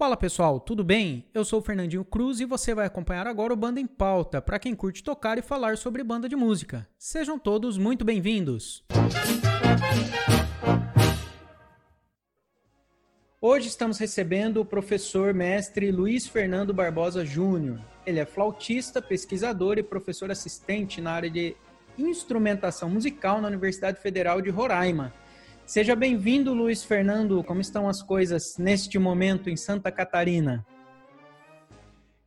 Fala pessoal, tudo bem? Eu sou o Fernandinho Cruz e você vai acompanhar agora o Banda em Pauta, para quem curte tocar e falar sobre banda de música. Sejam todos muito bem-vindos! Hoje estamos recebendo o professor mestre Luiz Fernando Barbosa Júnior. Ele é flautista, pesquisador e professor assistente na área de instrumentação musical na Universidade Federal de Roraima. Seja bem-vindo, Luiz Fernando. Como estão as coisas neste momento em Santa Catarina?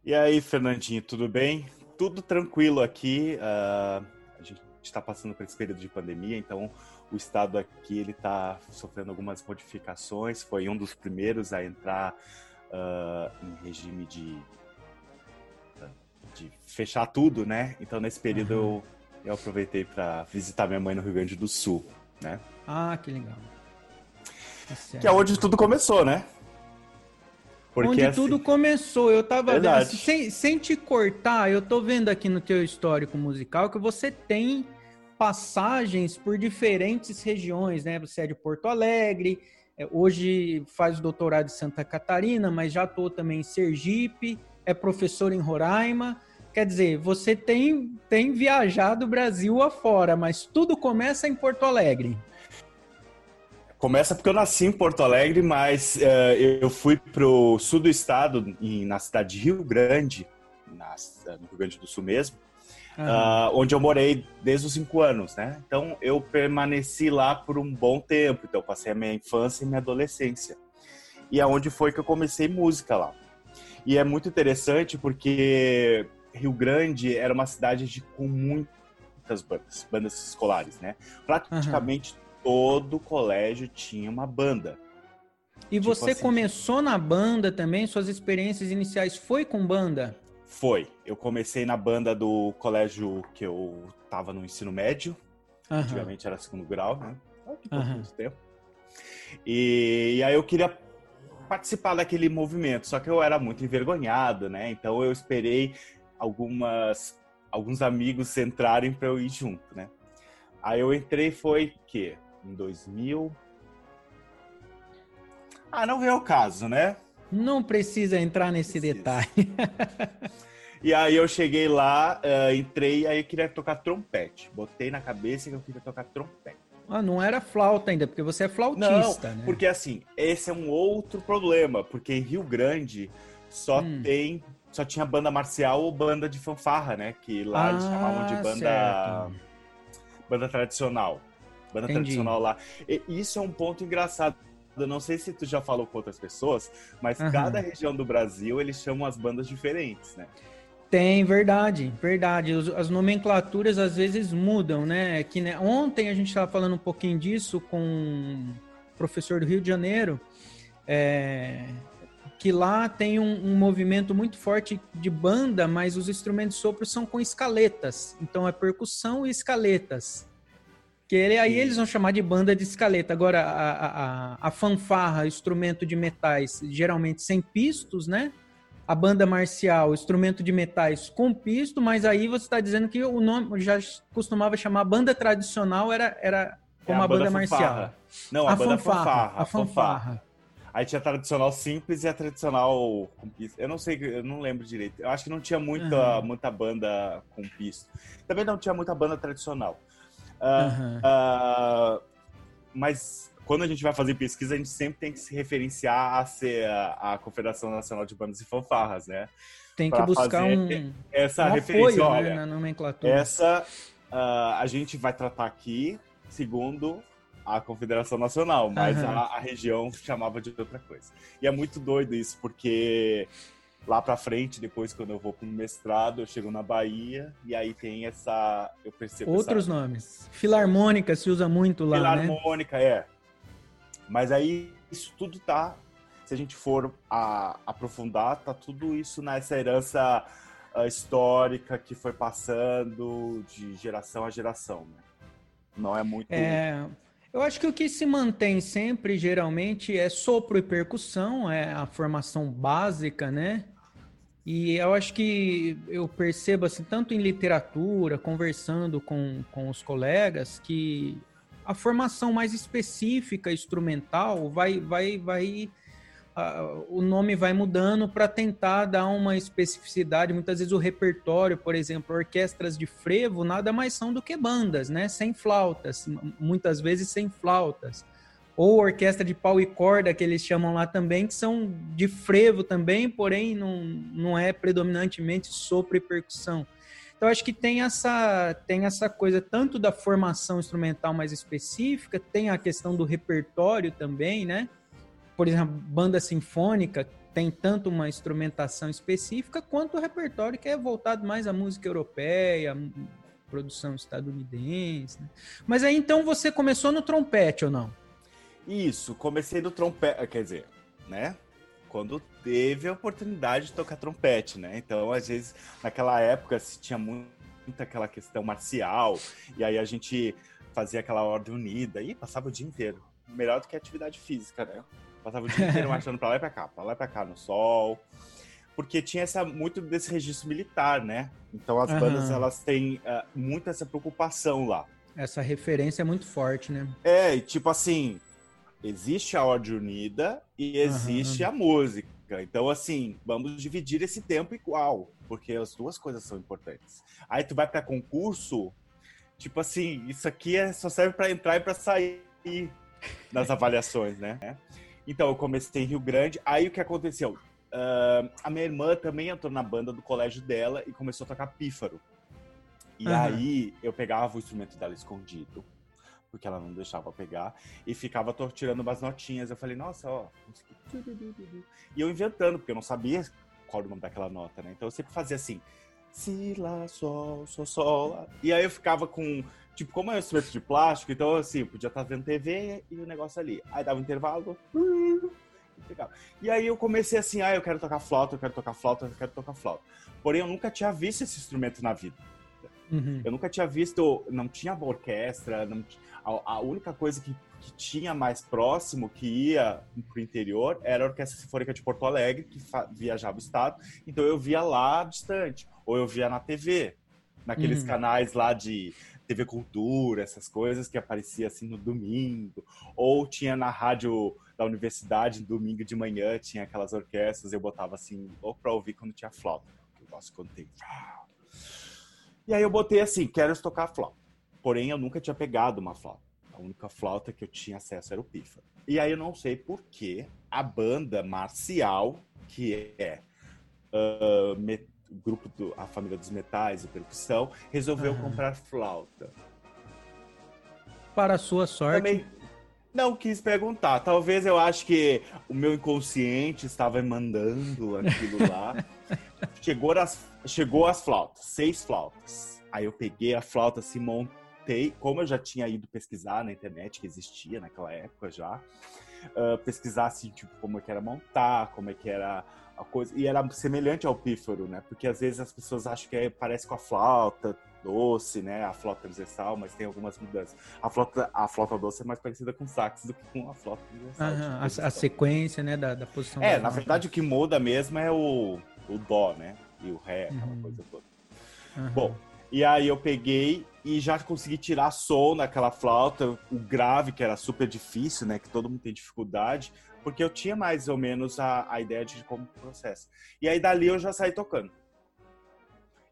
E aí, Fernandinho, tudo bem? Tudo tranquilo aqui. Uh, a gente está passando por esse período de pandemia, então o estado aqui ele está sofrendo algumas modificações. Foi um dos primeiros a entrar uh, em regime de, de fechar tudo, né? Então nesse período uhum. eu, eu aproveitei para visitar minha mãe no Rio Grande do Sul né? Ah, que legal. Tá que é onde tudo começou, né? Porque onde assim... tudo começou. Eu tava vendo, assim, sem, sem te cortar, eu tô vendo aqui no teu histórico musical que você tem passagens por diferentes regiões, né? Você é de Porto Alegre, é, hoje faz doutorado em Santa Catarina, mas já tô também em Sergipe, é professor em Roraima. Quer dizer, você tem, tem viajado o Brasil afora, mas tudo começa em Porto Alegre. Começa porque eu nasci em Porto Alegre, mas uh, eu fui para o sul do estado, em, na cidade de Rio Grande, na, no Rio Grande do Sul mesmo, uh, onde eu morei desde os cinco anos, né? Então eu permaneci lá por um bom tempo. Então eu passei a minha infância e minha adolescência. E aonde foi que eu comecei música lá. E é muito interessante porque Rio Grande era uma cidade de, com muitas bandas, bandas escolares, né? Praticamente uhum. todo colégio tinha uma banda. E tipo você assim, começou na banda também? Suas experiências iniciais foi com banda? Foi. Eu comecei na banda do colégio que eu tava no ensino médio. Uhum. Antigamente era segundo grau, né? Uhum. Muito tempo. E, e aí eu queria participar daquele movimento, só que eu era muito envergonhado, né? Então eu esperei algumas alguns amigos entrarem para eu ir junto, né? Aí eu entrei foi que em 2000 Ah, não veio o caso, né? Não precisa entrar nesse precisa. detalhe. e aí eu cheguei lá, uh, entrei, aí eu queria tocar trompete. Botei na cabeça que eu queria tocar trompete. Ah, não era flauta ainda, porque você é flautista, não, né? Porque assim, esse é um outro problema, porque em Rio Grande só hum. tem só tinha banda marcial ou banda de fanfarra, né? Que lá ah, eles chamavam de banda certo. banda tradicional. Banda Entendi. tradicional lá. E isso é um ponto engraçado. Eu não sei se tu já falou com outras pessoas, mas uhum. cada região do Brasil eles chamam as bandas diferentes, né? Tem, verdade, verdade. As nomenclaturas às vezes mudam, né? Que né? ontem a gente estava falando um pouquinho disso com um professor do Rio de Janeiro. É, que lá tem um, um, movimento muito forte de banda, mas os instrumentos de sopro são com escaletas. Então é percussão e escaletas. Que ele, aí eles vão chamar de banda de escaleta. Agora, a, a, a fanfarra, instrumento de metais, geralmente sem pistos, né? A banda marcial, instrumento de metais com pisto, mas aí você está dizendo que o nome já costumava chamar banda tradicional, era, era como é a, a, banda, banda marcial. Não, a, a banda fanfarra. fanfarra a fanfarra. fanfarra. Aí tinha a tradicional simples e a tradicional com pisto. Eu não sei, eu não lembro direito. Eu acho que não tinha muita, uhum. muita banda com pisto. Também não tinha muita banda tradicional. Uh, uhum. uh, mas quando a gente vai fazer pesquisa, a gente sempre tem que se referenciar a ser a, a Confederação Nacional de Bandas e Fanfarras, né? Tem que buscar um, essa um referência. Apoio, né, olha, na nomenclatura. Essa uh, a gente vai tratar aqui segundo a Confederação Nacional, mas uhum. a, a, região chamava de outra coisa. E é muito doido isso, porque lá para frente, depois quando eu vou para o mestrado, eu chego na Bahia e aí tem essa, eu percebo outros essa... nomes. Filarmônica se usa muito lá, né? Filarmônica, né? é. Mas aí isso tudo tá, se a gente for a, aprofundar, tá tudo isso nessa herança uh, histórica que foi passando de geração a geração, né? Não é muito. É, eu acho que o que se mantém sempre, geralmente, é sopro e percussão, é a formação básica, né? E eu acho que eu percebo, assim, tanto em literatura, conversando com, com os colegas, que a formação mais específica, instrumental, vai, vai, vai o nome vai mudando para tentar dar uma especificidade. Muitas vezes o repertório, por exemplo, orquestras de frevo, nada mais são do que bandas, né? Sem flautas, muitas vezes sem flautas. Ou orquestra de pau e corda, que eles chamam lá também, que são de frevo também, porém não, não é predominantemente sopro e percussão. Então acho que tem essa tem essa coisa tanto da formação instrumental mais específica, tem a questão do repertório também, né? Por exemplo, banda sinfônica tem tanto uma instrumentação específica quanto o repertório que é voltado mais à música europeia, produção estadunidense. Né? Mas aí então você começou no trompete ou não? Isso, comecei no trompete, quer dizer, né? Quando teve a oportunidade de tocar trompete, né? Então, às vezes, naquela época, se tinha muito aquela questão marcial, e aí a gente fazia aquela ordem unida e passava o dia inteiro. Melhor do que atividade física, né? Passava o dia inteiro marchando pra lá e pra cá, pra lá e pra cá, no sol. Porque tinha essa, muito desse registro militar, né? Então as uhum. bandas, elas têm uh, muito essa preocupação lá. Essa referência é muito forte, né? É, e tipo assim, existe a Ordem Unida e existe uhum. a música. Então, assim, vamos dividir esse tempo igual, porque as duas coisas são importantes. Aí tu vai para concurso, tipo assim, isso aqui é, só serve para entrar e para sair nas avaliações, né? Então, eu comecei em Rio Grande. Aí, o que aconteceu? Uh, a minha irmã também entrou na banda do colégio dela e começou a tocar pífaro. E uhum. aí, eu pegava o instrumento dela escondido, porque ela não deixava pegar, e ficava tirando umas notinhas. Eu falei, nossa, ó. E eu inventando, porque eu não sabia qual era o nome daquela nota, né? Então, eu sempre fazia assim. Si, lá, sol, sol, sol. E aí eu ficava com Tipo, como é um instrumento de plástico, então assim, podia estar vendo TV e o negócio ali. Aí dava um intervalo. E aí eu comecei assim, ah, eu quero tocar flauta, eu quero tocar flauta, eu quero tocar flauta. Porém, eu nunca tinha visto esse instrumento na vida. Uhum. Eu nunca tinha visto, não tinha orquestra, não, a, a, única coisa que, que, tinha mais próximo, que ia pro interior, era a Orquestra Sinfônica de Porto Alegre, que viajava o estado. Então eu via lá distante, ou eu via na TV, naqueles uhum. canais lá de TV Cultura, essas coisas que aparecia assim no domingo, ou tinha na rádio da universidade, no domingo de manhã, tinha aquelas orquestras, eu botava assim, ou pra ouvir quando tinha flauta, que eu gosto quando tem. E aí eu botei assim, quero tocar flauta. Porém, eu nunca tinha pegado uma flauta. A única flauta que eu tinha acesso era o pífaro. E aí eu não sei por que a banda marcial, que é uh, grupo do A Família dos Metais e Percussão, resolveu uhum. comprar flauta. Para a sua sorte. Também não quis perguntar. Talvez eu acho que o meu inconsciente estava mandando aquilo lá. chegou, as, chegou as flautas, seis flautas. Aí eu peguei a flauta, se montei, como eu já tinha ido pesquisar na internet, que existia naquela época já, uh, pesquisar assim, tipo, como é que era montar, como é que era a coisa. E era semelhante ao pífaro, né? Porque às vezes as pessoas acham que é, parece com a flauta doce, né? A flauta transversal, mas tem algumas mudanças. A flauta, a flauta doce é mais parecida com sax do que com a flauta transversal. Uhum, a, a, sequência, né, da, da posição. É, na verdade o que muda mesmo é o, o dó, né? E o ré, aquela uhum. coisa toda. Uhum. Bom, e aí eu peguei e já consegui tirar som naquela flauta, o grave, que era super difícil, né? Que todo mundo tem dificuldade porque eu tinha mais ou menos a, a ideia de como processo. E aí dali eu já saí tocando.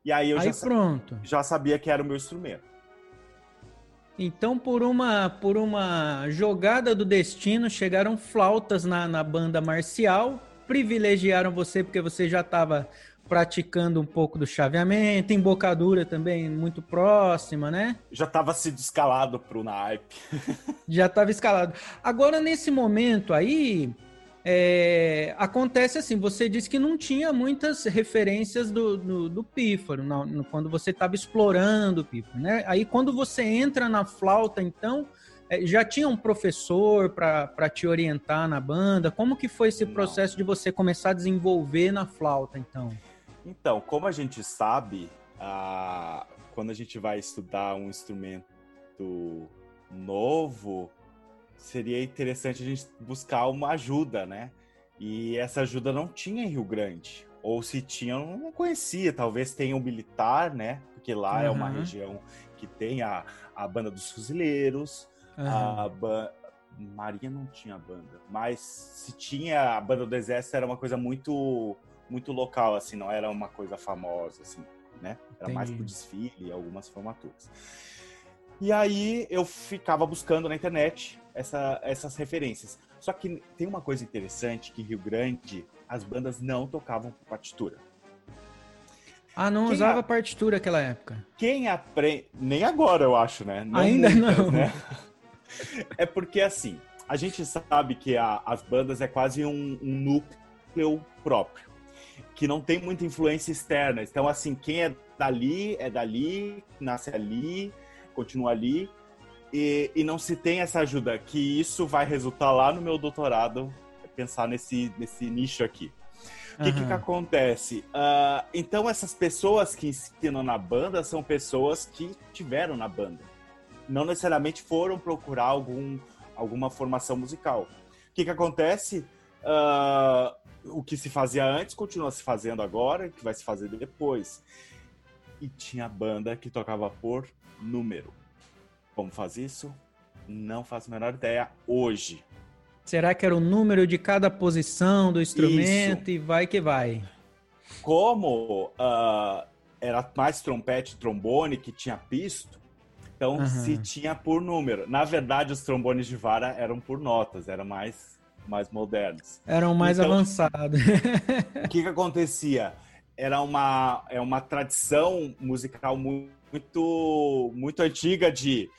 E aí eu aí já, pronto. já sabia que era o meu instrumento. Então, por uma, por uma jogada do destino, chegaram flautas na, na banda marcial, privilegiaram você porque você já estava praticando um pouco do chaveamento, embocadura também muito próxima, né? Já estava sido escalado para o naipe. Já estava escalado. Agora, nesse momento aí, é, acontece assim, você disse que não tinha muitas referências do, do, do pífaro, não, no, quando você estava explorando o pífaro, né? Aí quando você entra na flauta, então, é, já tinha um professor para te orientar na banda? Como que foi esse processo não. de você começar a desenvolver na flauta, então? Então, como a gente sabe, quando a gente vai estudar um instrumento novo, seria interessante a gente buscar uma ajuda, né? E essa ajuda não tinha em Rio Grande. Ou se tinha, eu não conhecia. Talvez tenha o um militar, né? Porque lá uhum. é uma região que tem a, a banda dos fuzileiros, uhum. a, Marinha não tinha banda, mas se tinha a banda do exército era uma coisa muito muito local assim, não era uma coisa famosa assim, né? Era Entendi. mais pro desfile e algumas formaturas. E aí eu ficava buscando na internet essa, essas referências. Só que tem uma coisa interessante que em Rio Grande as bandas não tocavam com partitura. Ah, não quem usava a... partitura naquela época. Quem aprende. Nem agora, eu acho, né? Não Ainda muitas, não. Né? É porque, assim, a gente sabe que a, as bandas é quase um, um, núcleo próprio, que não tem muita influência externa. Então, assim, quem é dali, é dali, nasce ali, continua ali. E, e não se tem essa ajuda, que isso vai resultar lá no meu doutorado, pensar nesse, nesse nicho aqui. O que, que, que, acontece? Uh, então, essas pessoas que ensinam na banda são pessoas que tiveram na banda. Não necessariamente foram procurar algum, alguma formação musical. O que, que acontece? Uh, o que se fazia antes continua se fazendo agora, que vai se fazer depois. E tinha banda que tocava por número. Como faz isso? Não faço a menor ideia hoje. Será que era o número de cada posição do instrumento Isso. e vai que vai? Como uh, era mais trompete e trombone que tinha pisto, então uhum. se tinha por número. Na verdade, os trombones de vara eram por notas, eram mais, mais modernos. Eram mais então, avançados. o que, que acontecia? Era uma, é uma tradição musical muito, muito antiga de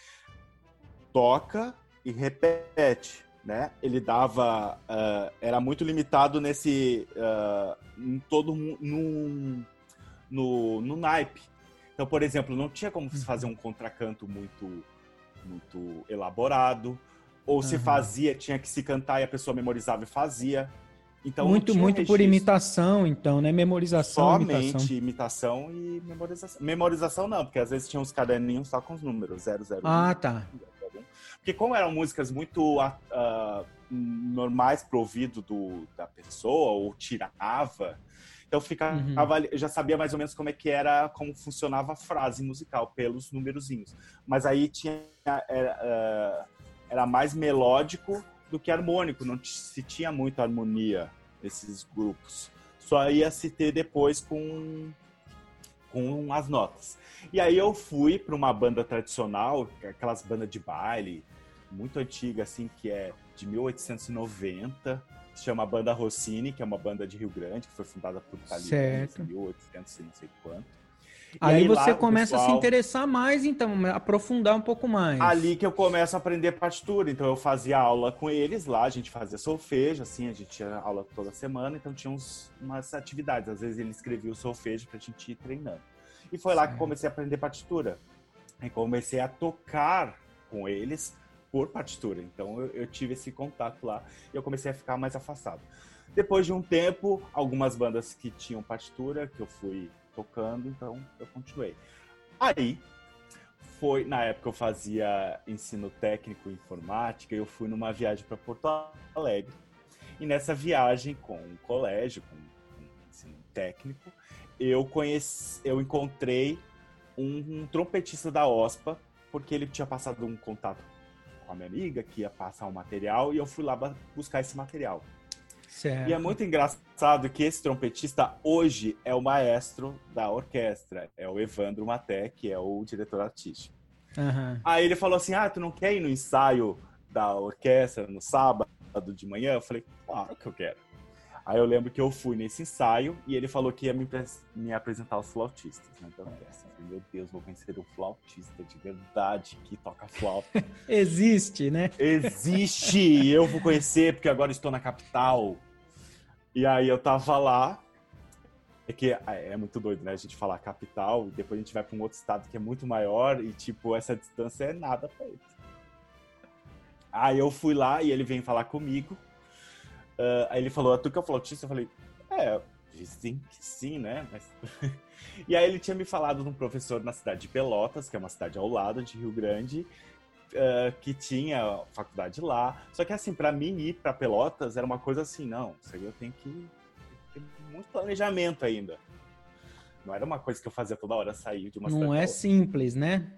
toca e repete né? Ele dava, uh, era muito limitado nesse, uh, em todo num, no, no naipe. Então, por exemplo, não tinha como se fazer um contracanto muito, muito elaborado, ou uhum. se fazia, tinha que se cantar e a pessoa memorizava e fazia. Então, muito muito registro. por imitação, então, né? Memorização. Somente imitação. imitação. e memorização. Memorização não, porque às vezes tinha uns caderninhos só com os números, 00. Ah, tá. Porque como eram músicas muito uh, normais pro ouvido do, da pessoa, ou tirava, então ficava, uhum. eu já sabia mais ou menos como é que era, como funcionava a frase musical, pelos númerozinhos. Mas aí tinha, era, uh, era mais melódico do que harmônico, não se tinha muita harmonia nesses grupos. Só ia se ter depois com, com as notas. E aí eu fui para uma banda tradicional, aquelas bandas de baile, muito antiga, assim, que é de 1890, se chama Banda Rossini, que é uma banda de Rio Grande, que foi fundada por italianos em 1800 e não sei quanto. Aí, aí, você lá, começa pessoal... a se interessar mais, então, aprofundar um pouco mais. Ali que eu começo a aprender partitura. Então, eu fazia aula com eles lá, a gente fazia solfejo, assim, a gente tinha aula toda semana, então tinha uns, umas atividades. Às vezes ele escrevia o solfejo pra gente ir treinando. E foi lá que comecei a aprender partitura. E comecei a tocar com eles por partitura. Então eu, eu, tive esse contato lá e eu comecei a ficar mais afastado. Depois de um tempo, algumas bandas que tinham partitura que eu fui tocando, então eu continuei. Aí foi na época eu fazia ensino técnico em informática, eu fui numa viagem para Porto Alegre. E nessa viagem com o colégio, com, com ensino técnico, eu conheci, eu encontrei um, um trompetista da OSPA, porque ele tinha passado um contato com a minha amiga que ia passar um material e eu fui lá buscar esse material. Certo. E é muito engraçado que esse trompetista hoje é o maestro da orquestra, é o Evandro Maté, que é o diretor artístico. Uhum. Aí ele falou assim: Ah, tu não quer ir no ensaio da orquestra no sábado de manhã? Eu falei: Claro que eu quero. Aí eu lembro que eu fui nesse ensaio e ele falou que ia me, me apresentar os flautistas. Né? Então, assim, meu Deus, vou conhecer um flautista de verdade que toca flauta. Existe, né? Existe! Eu vou conhecer porque agora estou na capital. E aí eu tava lá. É que é, é muito doido, né? A gente falar capital e depois a gente vai para um outro estado que é muito maior e, tipo, essa distância é nada pra ele. Aí eu fui lá e ele veio falar comigo. Uh, aí ele falou, tu que é o flautista? Eu falei, é, dizem que sim, né? Mas... e aí ele tinha me falado de um professor na cidade de Pelotas, que é uma cidade ao lado de Rio Grande, uh, que tinha faculdade lá. Só que assim, para mim ir para Pelotas era uma coisa assim, não, isso aí eu tenho que ter muito planejamento ainda. Não era uma coisa que eu fazia toda hora sair de uma Não cidade é simples, né?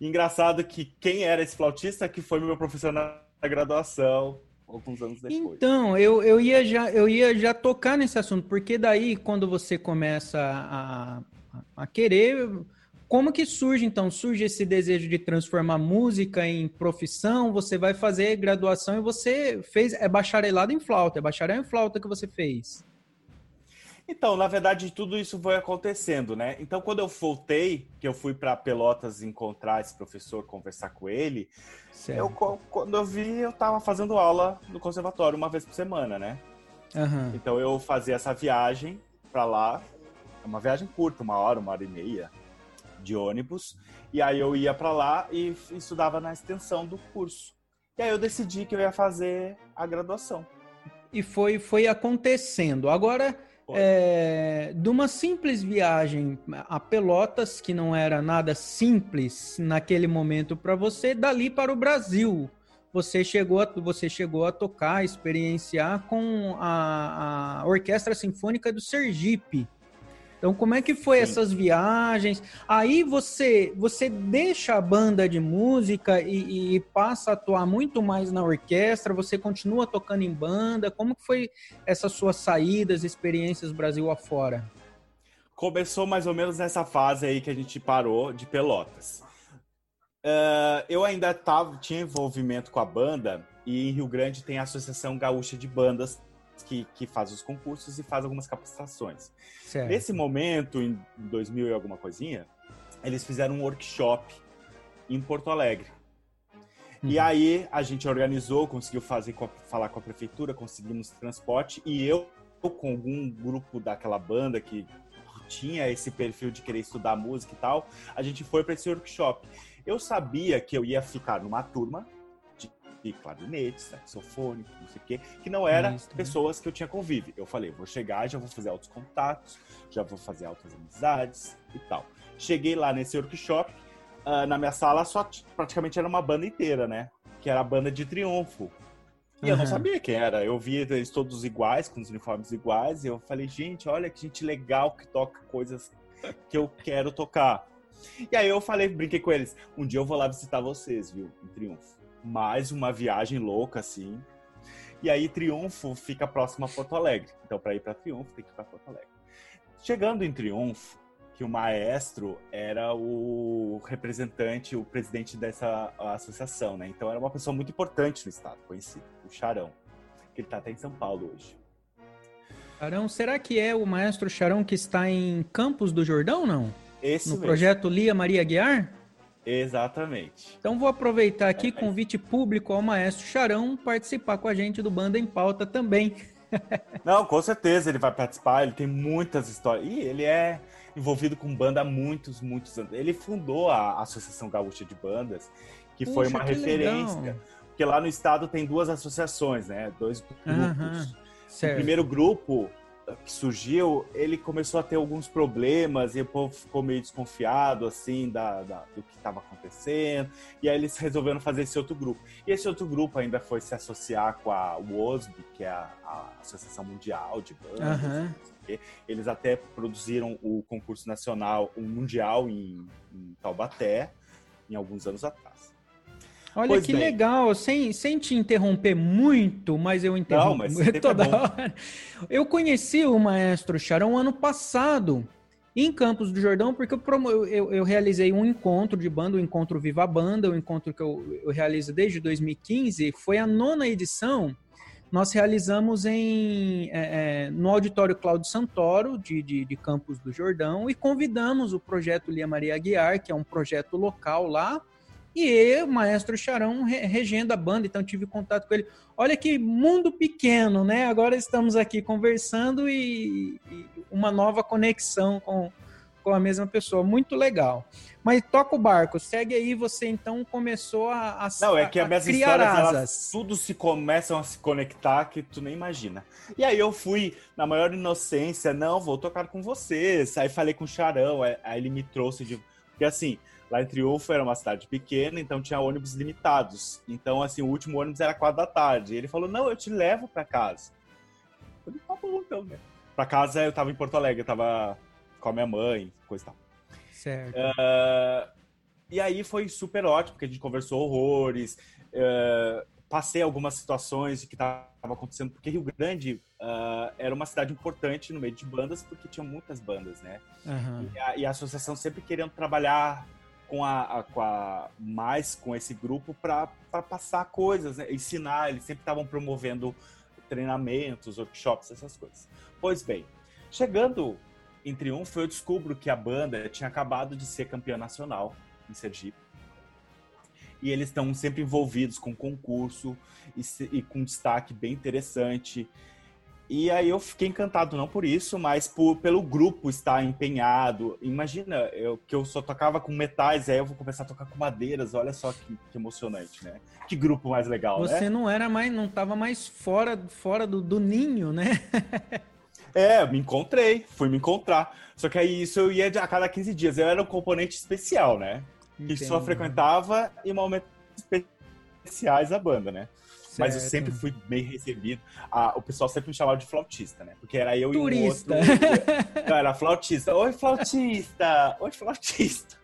engraçado que quem era esse flautista que foi meu professor na graduação alguns anos depois. Então, eu, eu, ia já, eu ia já tocar nesse assunto, porque daí, quando você começa a, a querer. Como que surge, então? Surge esse desejo de transformar música em profissão? Você vai fazer graduação e você fez. É bacharelado em flauta, é bacharel em flauta que você fez. Então, na verdade, tudo isso foi acontecendo, né? Então, quando eu voltei, que eu fui para Pelotas encontrar esse professor, conversar com ele, eu, quando eu vi, eu estava fazendo aula no conservatório uma vez por semana, né? Uhum. Então, eu fazia essa viagem para lá, uma viagem curta, uma hora, uma hora e meia de ônibus, e aí eu ia para lá e estudava na extensão do curso. E aí eu decidi que eu ia fazer a graduação. E foi, foi acontecendo. Agora é, de uma simples viagem a Pelotas, que não era nada simples naquele momento para você, dali para o Brasil. Você chegou a, você chegou a tocar, experienciar com a, a Orquestra Sinfônica do Sergipe. Então, como é que foi Sim. essas viagens? Aí você você deixa a banda de música e, e, passa a atuar muito mais na orquestra. Você continua tocando em banda. Como que foi essas suas saídas, experiências Brasil afora? Começou mais ou menos nessa fase aí que a gente parou de Pelotas. Uh, eu ainda tava, tinha envolvimento com a banda e em Rio Grande tem a Associação Gaúcha de Bandas que, que faz os concursos e faz algumas capacitações. Certo. Nesse momento, em 2000 e alguma coisinha, eles fizeram um workshop em Porto Alegre. Uhum. E aí a gente organizou, conseguiu fazer, falar com a prefeitura, conseguimos transporte e eu, com algum grupo daquela banda que tinha esse perfil de querer estudar música e tal, a gente foi para esse workshop. Eu sabia que eu ia ficar numa turma e clarinete, saxofone, não sei o quê, que não eram Isso, pessoas que eu tinha convívio. Eu falei, vou chegar, já vou fazer altos contatos, já vou fazer altas amizades e tal. Cheguei lá nesse workshop, uh, na minha sala só praticamente era uma banda inteira, né? Que era a banda de Triunfo. E uhum. eu não sabia quem era. Eu via eles todos iguais, com os uniformes iguais, e eu falei, gente, olha que gente legal que toca coisas que eu quero tocar. E aí eu falei, brinquei com eles, um dia eu vou lá visitar vocês, viu, em Triunfo mais uma viagem louca, assim. E aí Triunfo fica próximo a Porto Alegre. Então, para ir para Triunfo, tem que ir para Porto Alegre. Chegando em Triunfo, que o maestro era o representante, o presidente dessa associação, né? Então era uma pessoa muito importante no estado, conhecido, o Charão, que ele está até em São Paulo hoje. Charão, será que é o maestro Charão que está em Campos do Jordão, não? Esse no mesmo. projeto Lia Maria Guiar? Exatamente. Então vou aproveitar aqui, é, convite público ao maestro Charão participar com a gente do Banda em Pauta também. Não, com certeza ele vai participar, ele tem muitas histórias. E ele é envolvido com banda há muitos, muitos anos. Ele fundou a Associação Gaúcha de Bandas, que Puxa, foi uma que referência. Legal. Porque lá no estado tem duas associações, né? Dois grupos. Uhum, o primeiro grupo que surgiu, ele começou a ter alguns problemas e o povo ficou meio desconfiado, assim, da, da do que estava acontecendo. E aí eles resolveram fazer esse outro grupo. E esse outro grupo ainda foi se associar com a WOSB, que é a, a Associação Mundial de Bandas. Uhum. Eles até produziram o concurso nacional, o mundial em, em Taubaté, em alguns anos atrás. Olha pois que bem. legal, sem, sem te interromper muito, mas eu interrompo Não, mas toda é hora. Eu conheci o maestro Charão ano passado em Campos do Jordão, porque eu, eu, eu, realizei um encontro de banda, o encontro Viva Banda, o encontro que eu, eu realizo desde 2015, foi a nona edição. Nós realizamos em, é, é, no Auditório Cláudio Santoro, de, de, de Campos do Jordão, e convidamos o projeto Lia Maria Aguiar, que é um projeto local lá, e eu, maestro Charão, regendo a banda, então tive contato com ele. Olha que mundo pequeno, né? Agora estamos aqui conversando e, e uma nova conexão com, com a mesma pessoa. Muito legal. Mas toca o barco, segue aí, você então começou a, a Não, é que as minhas histórias, elas, tudo se começam a se conectar que tu nem imagina. E aí eu fui, na maior inocência, não, vou tocar com vocês. Aí falei com o Charão, aí ele me trouxe de... Porque assim, Lá em Triunfo era uma cidade pequena, então tinha ônibus limitados. Então, assim, o último ônibus era quatro da tarde. E ele falou, não, eu te levo para casa. Eu falei, tá bom, então, né? Pra casa eu tava em Porto Alegre, eu tava com a minha mãe, coisa e tal. Certo. Uh, e aí foi super ótimo, porque a gente conversou horrores. Uh, passei algumas situações de que estava acontecendo, porque Rio Grande uh, era uma cidade importante no meio de bandas, porque tinha muitas bandas, né? Uhum. E, a, e, a, associação sempre querendo trabalhar com a, a, com a mais com esse grupo para passar coisas, né? ensinar. Eles sempre estavam promovendo treinamentos, workshops, essas coisas. Pois bem, chegando em Triunfo, eu descubro que a banda tinha acabado de ser campeã nacional em Sergipe e eles estão sempre envolvidos com concurso e, e, com destaque bem interessante. E aí eu fiquei encantado, não por isso, mas por, pelo grupo estar empenhado. Imagina, eu, que eu só tocava com metais, aí eu vou começar a tocar com madeiras, olha só que, que emocionante, né? Que grupo mais legal, Você né? não era mais, não estava mais fora, fora do, do ninho, né? É, me encontrei, fui me encontrar. Só que aí isso eu ia a cada 15 dias. Eu era um componente especial, né? que só frequentava em momentos especiais da banda, né? Certo. Mas eu sempre fui bem recebido. Ah, o pessoal sempre me chamava de flautista, né? Porque era eu Turista. e um outro. Não, era flautista. Oi, flautista! Oi, flautista!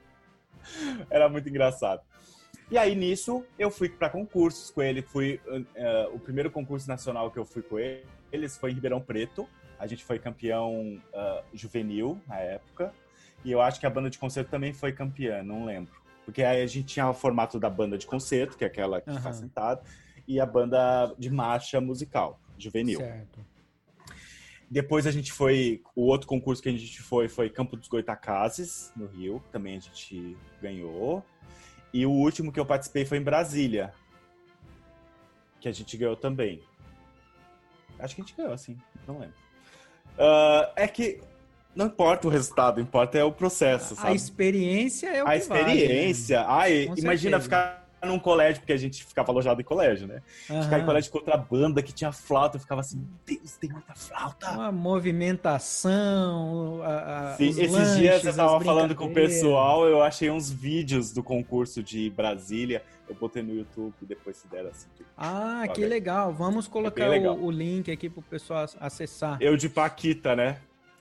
Era muito engraçado. E aí, nisso, eu fui para concursos com ele. Fui uh, o primeiro concurso nacional que eu fui com ele, eles foi em Ribeirão Preto. A gente foi campeão uh, juvenil na época. E eu acho que a banda de concerto também foi campeã, não lembro. Porque aí a gente tinha o formato da banda de concerto, que é aquela que uhum. está sentada, e a banda de marcha musical, juvenil. Certo. Depois a gente foi. O outro concurso que a gente foi foi Campo dos Goitacazes, no Rio, também a gente ganhou. E o último que eu participei foi em Brasília, que a gente ganhou também. Acho que a gente ganhou, assim, não lembro. Uh, é que não importa o resultado, importa é o processo, sabe? A experiência é o a que experiência. Vale, né? Ai, imagina certeza. ficar num colégio, porque a gente ficava alojado em colégio, né? Uhum. Ficar em colégio com outra banda que tinha flauta, eu ficava assim, Deus, tem muita flauta. Uma movimentação, a, a, Sim, esses lanches, dias eu tava falando com o pessoal, eu achei uns vídeos do concurso de Brasília, eu botei no YouTube e depois se der assim. Ah, que legal. Vamos colocar legal. O, o, link aqui pro pessoal acessar. Eu de Paquita, né?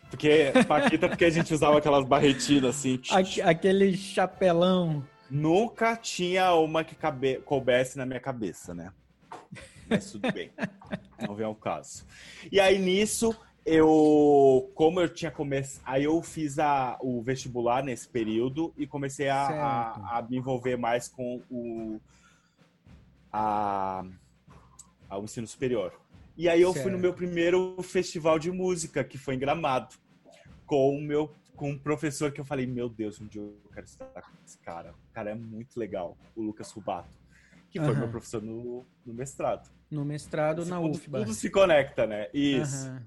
Porque Paquita, porque a gente usava aquelas barretinas assim. Aquele chapelão. Nunca tinha uma que cabe... coubesse na minha cabeça, né? Mas tudo bem. Não vem ao caso. E aí nisso, eu, como eu tinha começado, aí eu fiz a, o vestibular nesse período e comecei a, a, a me envolver mais com o, a, ensino superior. E aí eu certo. fui no meu primeiro festival de música, que foi em Gramado, com o meu com um professor que eu falei, meu Deus, um dia eu quero estudar com esse cara. O cara é muito legal, o Lucas Rubato, que foi uhum. meu professor no, no, mestrado. No mestrado na tudo, UFBA. Tudo se conecta, né? Isso. Uhum.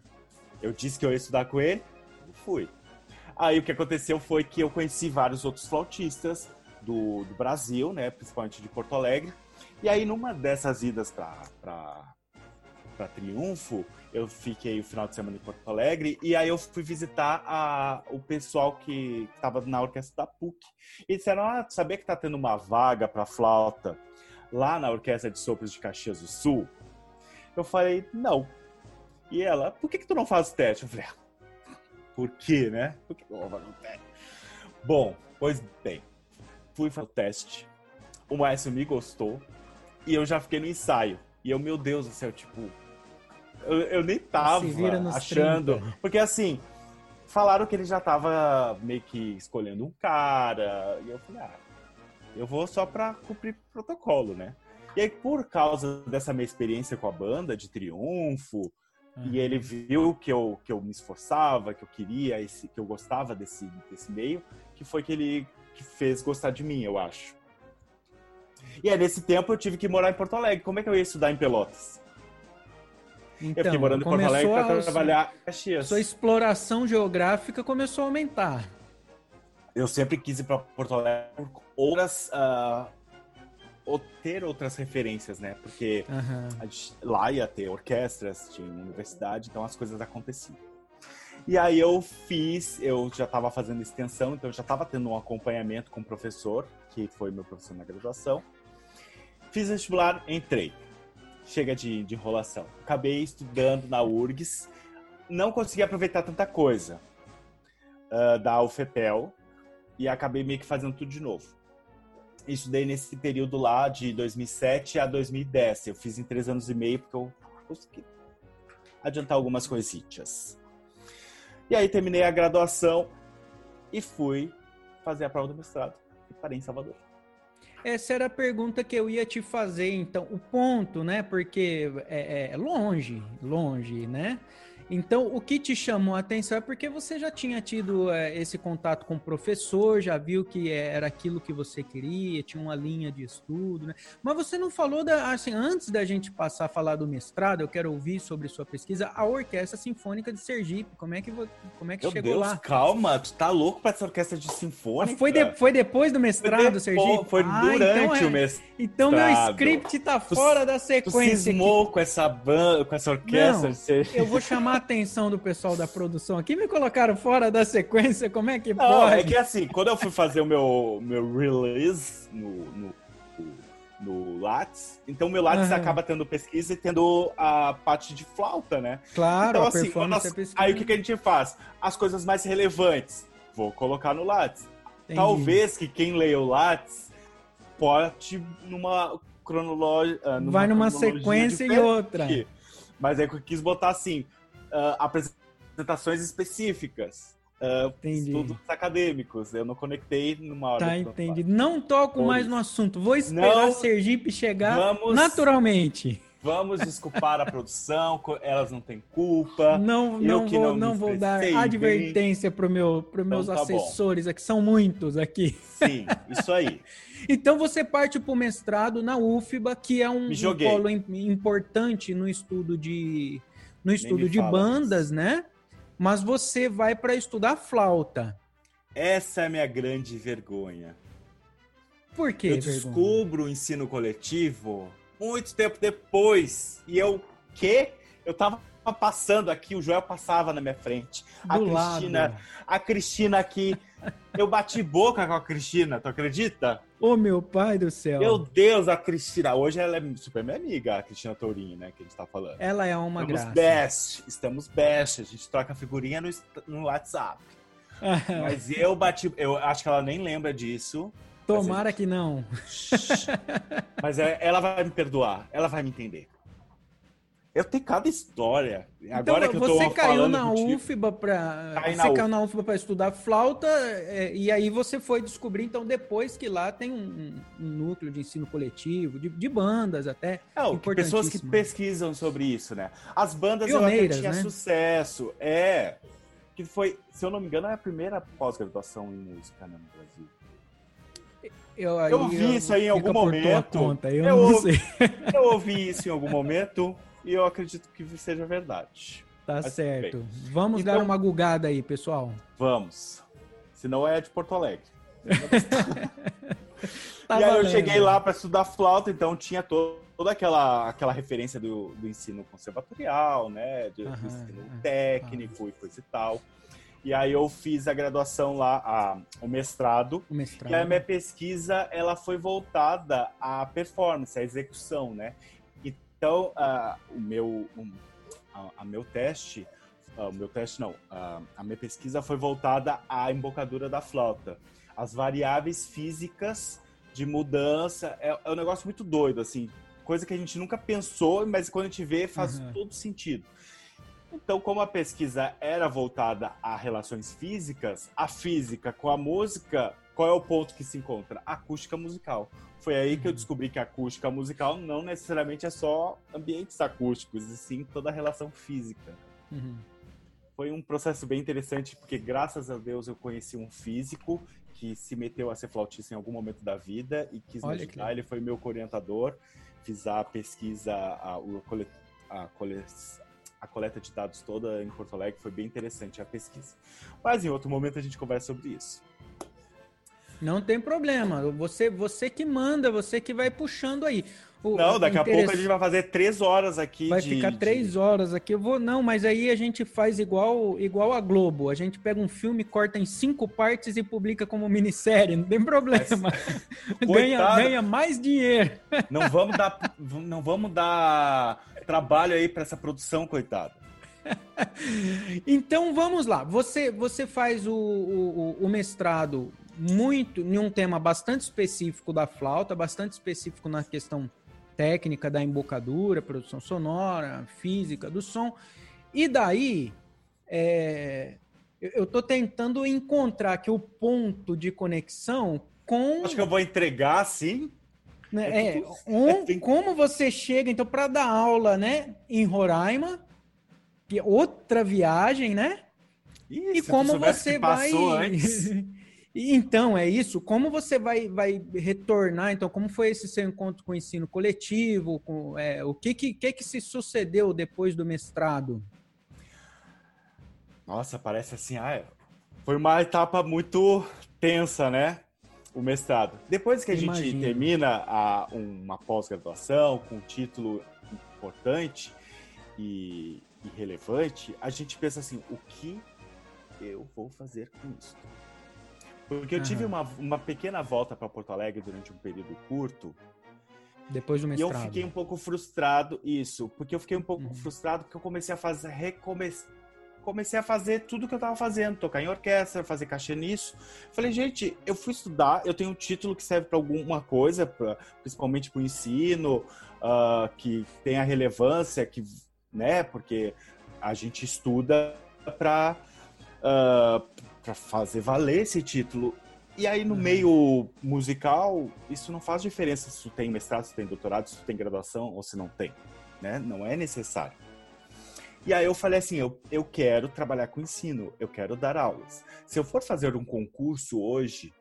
Eu disse que eu ia estudar com ele, e fui. Aí o que aconteceu foi que eu conheci vários outros flautistas do, do Brasil, né? Principalmente de Porto Alegre. E aí, numa dessas idas para para Triunfo, eu fiquei o final de semana em Porto Alegre e aí eu fui visitar a, o pessoal que estava na orquestra da PUC. E disseram: Ah, sabia que tá tendo uma vaga para flauta lá na Orquestra de Sopros de Caxias do Sul? Eu falei: Não. E ela: Por que, que tu não faz o teste? Eu falei: ah, Por quê, né? Por que eu vou teste? Bom, pois bem, fui fazer o teste. O maestro me gostou e eu já fiquei no ensaio. E eu, meu Deus do céu, tipo, eu, eu nem tava achando. 30. Porque assim, falaram que ele já tava meio que escolhendo um cara. E eu falei, ah, eu vou só pra cumprir protocolo, né? E aí, por causa dessa minha experiência com a banda de triunfo, uhum. e ele viu que eu, que eu me esforçava, que eu queria, esse, que eu gostava desse, desse meio, que foi que ele que fez gostar de mim, eu acho. E aí, nesse tempo, eu tive que morar em Porto Alegre. Como é que eu ia estudar em Pelotas? Então, eu fiquei morando em Porto Alegre para trabalhar em Caxias. Sua exploração geográfica começou a aumentar. Eu sempre quis ir para Porto Alegre por outras. Uh, ou ter outras referências, né? Porque uhum. gente, lá ia ter orquestras, tinha universidade, então as coisas aconteciam. E aí eu fiz, eu já estava fazendo extensão, então eu já estava tendo um acompanhamento com o professor, que foi meu professor na graduação. Fiz vestibular, entrei chega de, de enrolação. Acabei estudando na URGS, não consegui aproveitar tanta coisa uh, da UFEPEL e acabei meio que fazendo tudo de novo. estudei nesse período lá de 2007 a 2010. Eu fiz em três anos e meio porque eu consegui adiantar algumas coisinhas. E aí terminei a graduação e fui fazer a prova do mestrado e parei em Salvador. Essa era a pergunta que eu ia te fazer, então, o ponto, né? Porque é, é longe, longe, né? Então, o que te chamou a atenção é porque você já tinha tido é, esse contato com o professor, já viu que era aquilo que você queria, tinha uma linha de estudo, né? Mas você não falou da, assim, antes da gente passar a falar do mestrado, eu quero ouvir sobre sua pesquisa, a Orquestra Sinfônica de Sergipe. Como é que como é que Meu chegou Deus, lá? calma, tu tá louco para essa orquestra de sinfônica? Foi, de, foi depois do mestrado, foi depois, Sergipe? Foi ah, durante então é, o mestrado. Então meu script tá fora tu, da sequência. Tu cismou com essa banda, com essa orquestra. Não, eu vou chamar atenção do pessoal da produção aqui, me colocaram fora da sequência, como é que Não, pode? É que assim, quando eu fui fazer o meu, meu release no, no, no Lattes, então meu Lattes uhum. acaba tendo pesquisa e tendo a parte de flauta, né? Claro, então, assim, nós, é aí o que, que a gente faz? As coisas mais relevantes, vou colocar no Lattes. Entendi. Talvez que quem leia o Lattes pode numa cronologia. Ah, Vai numa sequência e outra. Mas é que eu quis botar assim: uh, apresentações específicas. Uh, estudos acadêmicos. Eu não conectei numa hora. Tá, entendi. Não toco mais no assunto. Vou esperar não, Sergipe chegar vamos, naturalmente. Vamos desculpar a produção, elas não têm culpa. Não, não vou, não, não vou dar advertência para meu, os meus então, tá assessores, aqui são muitos aqui. Sim, isso aí. então você parte para o mestrado na UFBA, que é um, um polo importante no estudo de no estudo de bandas, isso. né? Mas você vai para estudar flauta. Essa é a minha grande vergonha. Por quê? Eu descubro o ensino coletivo muito tempo depois. E eu, quê? Eu tava passando aqui, o Joel passava na minha frente. Do a Cristina, lado. a Cristina aqui. Eu bati boca com a Cristina, tu acredita? Ô, meu pai do céu. Meu Deus, a Cristina. Hoje ela é super minha amiga, a Cristina Tourinho, né? Que a gente tá falando. Ela é uma estamos graça. best. Estamos best. A gente troca figurinha no, no WhatsApp. Mas eu bati. Eu acho que ela nem lembra disso. Tomara gente... que não. Mas é, ela vai me perdoar. Ela vai me entender. Eu tenho cada história. Então, Agora que eu você caiu na UFBA para você na caiu na UFBA para estudar flauta é, e aí você foi descobrir então depois que lá tem um, um núcleo de ensino coletivo, de, de bandas até. É, pessoas que pesquisam sobre isso, né? As bandas Pioneiras, eu até tinha né? sucesso. É. Que foi, se eu não me engano, é a primeira pós-graduação em música né, no Brasil. Eu, eu vi isso aí em algum momento. Conta, eu, eu, ouvi, eu ouvi isso em algum momento e eu acredito que seja verdade. Tá Mas, certo. Bem. Vamos então, dar uma gugada aí, pessoal. Vamos. Se não é de Porto Alegre. tá e aí valendo. eu cheguei lá para estudar flauta, então tinha todo, toda aquela, aquela referência do, do ensino conservatorial, né? Do, do ensino técnico e coisa e tal. E aí eu fiz a graduação lá, a, o mestrado. O mestrado. E a minha pesquisa, ela foi voltada à performance, à execução, né? Então, uh, o meu, um, a, a, meu teste, uh, o meu teste não, uh, a minha pesquisa foi voltada à embocadura da flauta. As variáveis físicas de mudança, é, é um negócio muito doido, assim, coisa que a gente nunca pensou, mas quando a gente vê faz uhum. todo sentido. Então, como a pesquisa era voltada a relações físicas, a física com a música, qual é o ponto que se encontra? acústica musical. Foi aí que eu descobri que a acústica musical não necessariamente é só ambientes acústicos, e sim toda a relação física. Uhum. Foi um processo bem interessante, porque graças a Deus eu conheci um físico que se meteu a ser flautista em algum momento da vida e quis Olha me ajudar. Que... Ele foi meu orientador. Fiz a pesquisa, a, a, a coleta de dados toda em Porto Alegre. Foi bem interessante a pesquisa. Mas em outro momento a gente conversa sobre isso. Não tem problema. Você, você que manda, você que vai puxando aí. O, não, daqui a pouco a gente vai fazer três horas aqui. Vai de, ficar três de... horas aqui. Eu vou, não, mas aí a gente faz igual, igual a Globo. A gente pega um filme, corta em cinco partes e publica como minissérie. Não tem problema. Mas... ganha, ganha mais dinheiro. Não vamos dar, não vamos dar trabalho aí para essa produção, coitado. então vamos lá. Você, você faz o, o, o, mestrado muito em um tema bastante específico da flauta, bastante específico na questão técnica da embocadura, produção sonora, física do som. E daí, é, eu estou tentando encontrar aqui o ponto de conexão com. Acho que eu vou entregar, sim. Né, é, é, um, é como você chega, então, para dar aula, né, em Roraima, que é outra viagem, né? Isso, e como você vai. então, é isso. Como você vai, vai retornar? Então, como foi esse seu encontro com o ensino coletivo? Com, é, o que, que, que, que se sucedeu depois do mestrado? Nossa, parece assim, ah, foi uma etapa muito tensa, né? O mestrado. Depois que a Imagina. gente termina a, uma pós-graduação com um título importante e, e relevante, a gente pensa assim, o que eu vou fazer com isso? Porque eu uhum. tive uma, uma pequena volta para Porto Alegre durante um período curto. Depois do mestrado. E eu fiquei um pouco frustrado, isso, porque eu fiquei um pouco uhum. frustrado porque eu comecei a fazer, recomece, comecei a fazer tudo que eu estava fazendo, tocar em orquestra, fazer cachê nisso. Falei, gente, eu fui estudar, eu tenho um título que serve para alguma coisa, pra, principalmente para o ensino, uh, que tem a relevância, que, né, porque a gente estuda para uh, para fazer valer esse título. E aí, no uhum. meio musical, isso não faz diferença se tu tem mestrado, se tu tem doutorado, se tu tem graduação ou se não tem. Né? Não é necessário. E aí eu falei assim, eu, eu quero trabalhar com ensino, eu quero dar aulas. Se eu for fazer um concurso hoje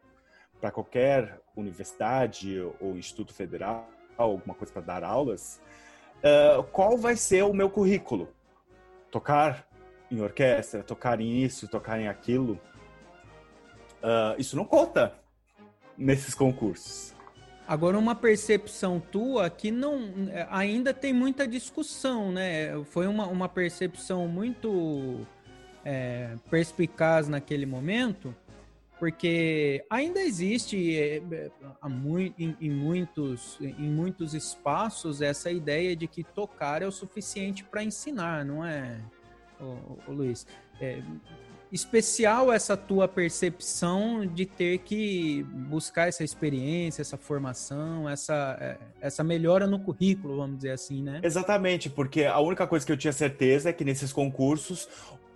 para qualquer universidade ou instituto federal, alguma coisa para dar aulas, uh, qual vai ser o meu currículo? Tocar em orquestra, tocar em isso, tocar em aquilo. Uh, isso não conta nesses concursos. Agora, uma percepção tua que não ainda tem muita discussão, né? Foi uma, uma percepção muito é, perspicaz naquele momento, porque ainda existe é, é em, em, muitos, em muitos espaços essa ideia de que tocar é o suficiente para ensinar, não é? Ô, ô Luiz. É, especial essa tua percepção de ter que buscar essa experiência, essa formação, essa, é, essa melhora no currículo, vamos dizer assim, né? Exatamente, porque a única coisa que eu tinha certeza é que nesses concursos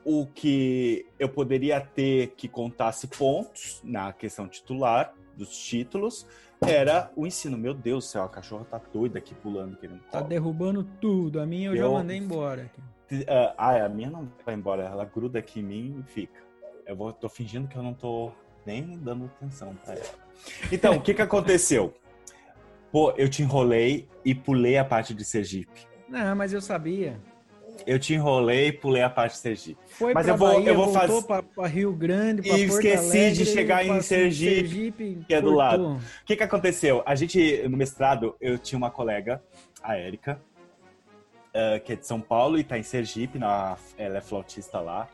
o que eu poderia ter que contasse pontos na questão titular dos títulos era o ensino. Meu Deus do céu, a cachorra tá doida aqui pulando querendo Tá derrubando tudo. A minha eu, eu... já mandei embora. Aqui. Uh, ah, a minha não vai embora, ela gruda aqui em mim e fica. Eu vou, tô fingindo que eu não tô nem dando atenção pra ela. Então, o que que aconteceu? Pô, eu te enrolei e pulei a parte de Sergipe. Não, mas eu sabia. Eu te enrolei e pulei a parte de Sergipe. Foi mas eu vou, Bahia, eu vou fazer para Rio Grande, para E Porto esqueci Alegre, de chegar em Sergipe, Sergipe, que é do lado. O que que aconteceu? A gente no mestrado, eu tinha uma colega, a Érica, uh, que é de São Paulo e está em Sergipe, na, ela é flautista lá.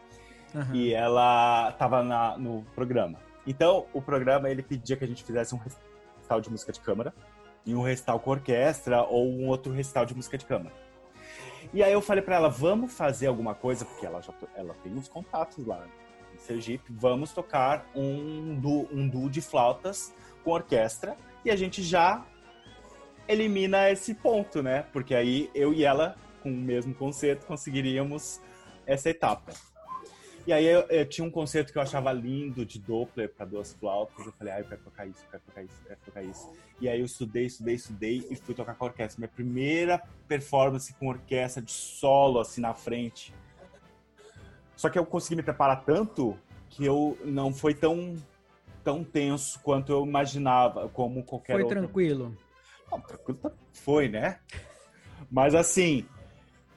Uhum. E ela estava no programa. Então, o programa, ele pedia que a gente fizesse um recital de música de câmara e um recital com orquestra ou um outro recital de música de câmara. E aí eu falei para ela, vamos fazer alguma coisa, porque ela já ela tem uns contatos lá em Sergipe, vamos tocar um duo, um duo de flautas com orquestra e a gente já elimina esse ponto, né? Porque aí eu e ela com o mesmo concerto, conseguiríamos essa etapa. E aí eu, eu, tinha um concerto que eu achava lindo de Doppler para duas flautas. Eu falei, ah, eu quero tocar isso, eu quero tocar isso, eu quero tocar isso. E aí eu estudei, estudei, estudei e fui tocar com a orquestra. Minha primeira performance com orquestra de solo, assim, na frente. Só que eu consegui me preparar tanto que eu não foi tão, tão tenso quanto eu imaginava, como qualquer foi outro. Foi tranquilo? Não, tranquilo foi, né? Mas assim,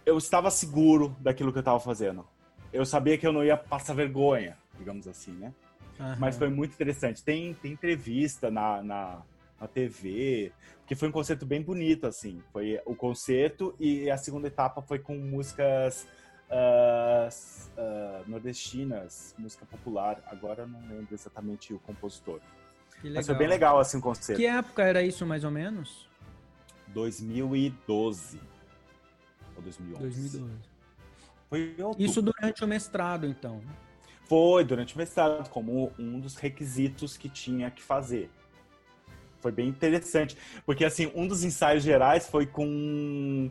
eu estava seguro daquilo que eu estava fazendo. Eu sabia que eu não ia passar vergonha, digamos assim, né? Uhum. Mas foi muito interessante. Tem, tem entrevista na, na, na TV, que foi um concerto bem bonito, assim. Foi o concerto e a segunda etapa foi com músicas uh, uh, nordestinas, música popular. Agora não lembro exatamente o compositor. Mas foi bem legal, assim, o concerto. Que época era isso, mais ou menos? 2012. Ou 2011. 2012. Foi Isso durante o mestrado, então. Foi durante o mestrado, como um dos requisitos que tinha que fazer. Foi bem interessante, porque assim, um dos ensaios gerais foi com,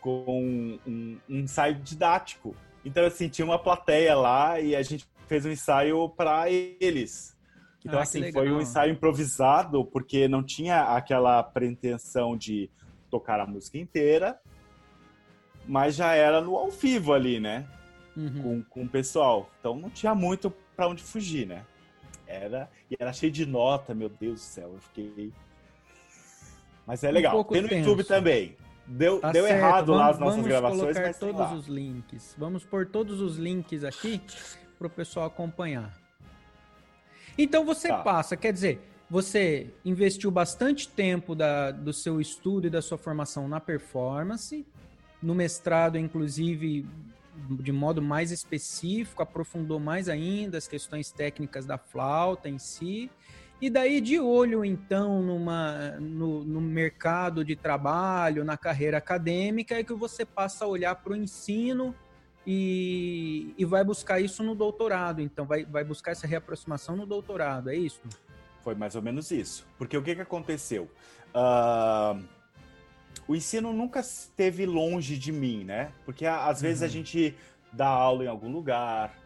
com um, um ensaio didático. Então, assim, tinha uma plateia lá e a gente fez um ensaio para eles. Então, ah, assim, foi um ensaio improvisado, porque não tinha aquela pretensão de tocar a música inteira, mas já era no ao vivo ali, né? Uhum. Com, com o pessoal. Então não tinha muito para onde fugir, né? Era, e era cheio de nota, meu Deus do céu, eu fiquei. Mas é legal. Um Tem no tenso. YouTube também. Deu, tá deu errado vamos, lá as nossas gravações. Vamos colocar todos os links. Vamos pôr todos os links aqui para o pessoal acompanhar. Então você tá. passa, quer dizer, você investiu bastante tempo da, do seu estudo e da sua formação na performance, no mestrado, inclusive, de modo mais específico, aprofundou mais ainda as questões técnicas da flauta em si. E daí, de olho, então, numa, no, no mercado de trabalho, na carreira acadêmica, é que você passa a olhar para o ensino e, e vai buscar isso no doutorado. Então, vai, vai buscar essa reaproximação no doutorado, é isso? Foi mais ou menos isso. Porque o que, que aconteceu? Uh, o ensino nunca esteve longe de mim, né? Porque às vezes a uhum. gente dá aula em algum lugar.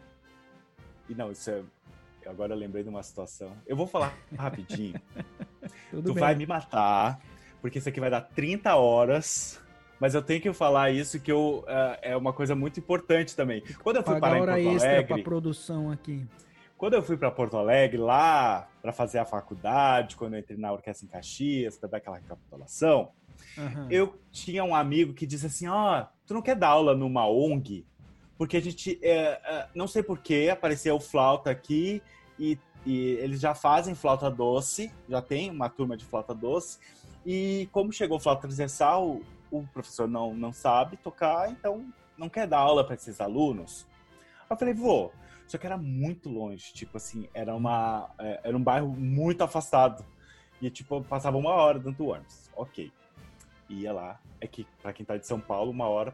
E não, isso é. Agora eu lembrei de uma situação. Eu vou falar rapidinho. tu bem. vai me matar, porque isso aqui vai dar 30 horas mas eu tenho que falar isso que eu, uh, é uma coisa muito importante também. Quando eu fui parar em Porto Alegre, para produção aqui. Quando eu fui para Porto Alegre lá para fazer a faculdade, quando eu entrei na orquestra em Caxias para dar aquela recapitulação, uhum. eu tinha um amigo que disse assim: ó, oh, tu não quer dar aula numa ONG? Porque a gente, é, é, não sei porquê, apareceu flauta aqui e, e eles já fazem flauta doce, já tem uma turma de flauta doce. E como chegou flauta transversal, o professor não, não sabe tocar, então não quer dar aula para esses alunos. Eu falei, vou. Só que era muito longe, tipo assim, era, uma, é, era um bairro muito afastado. E, tipo, passava uma hora dentro do ônibus. Ok. Ia lá. É que, pra quem tá de São Paulo, uma hora,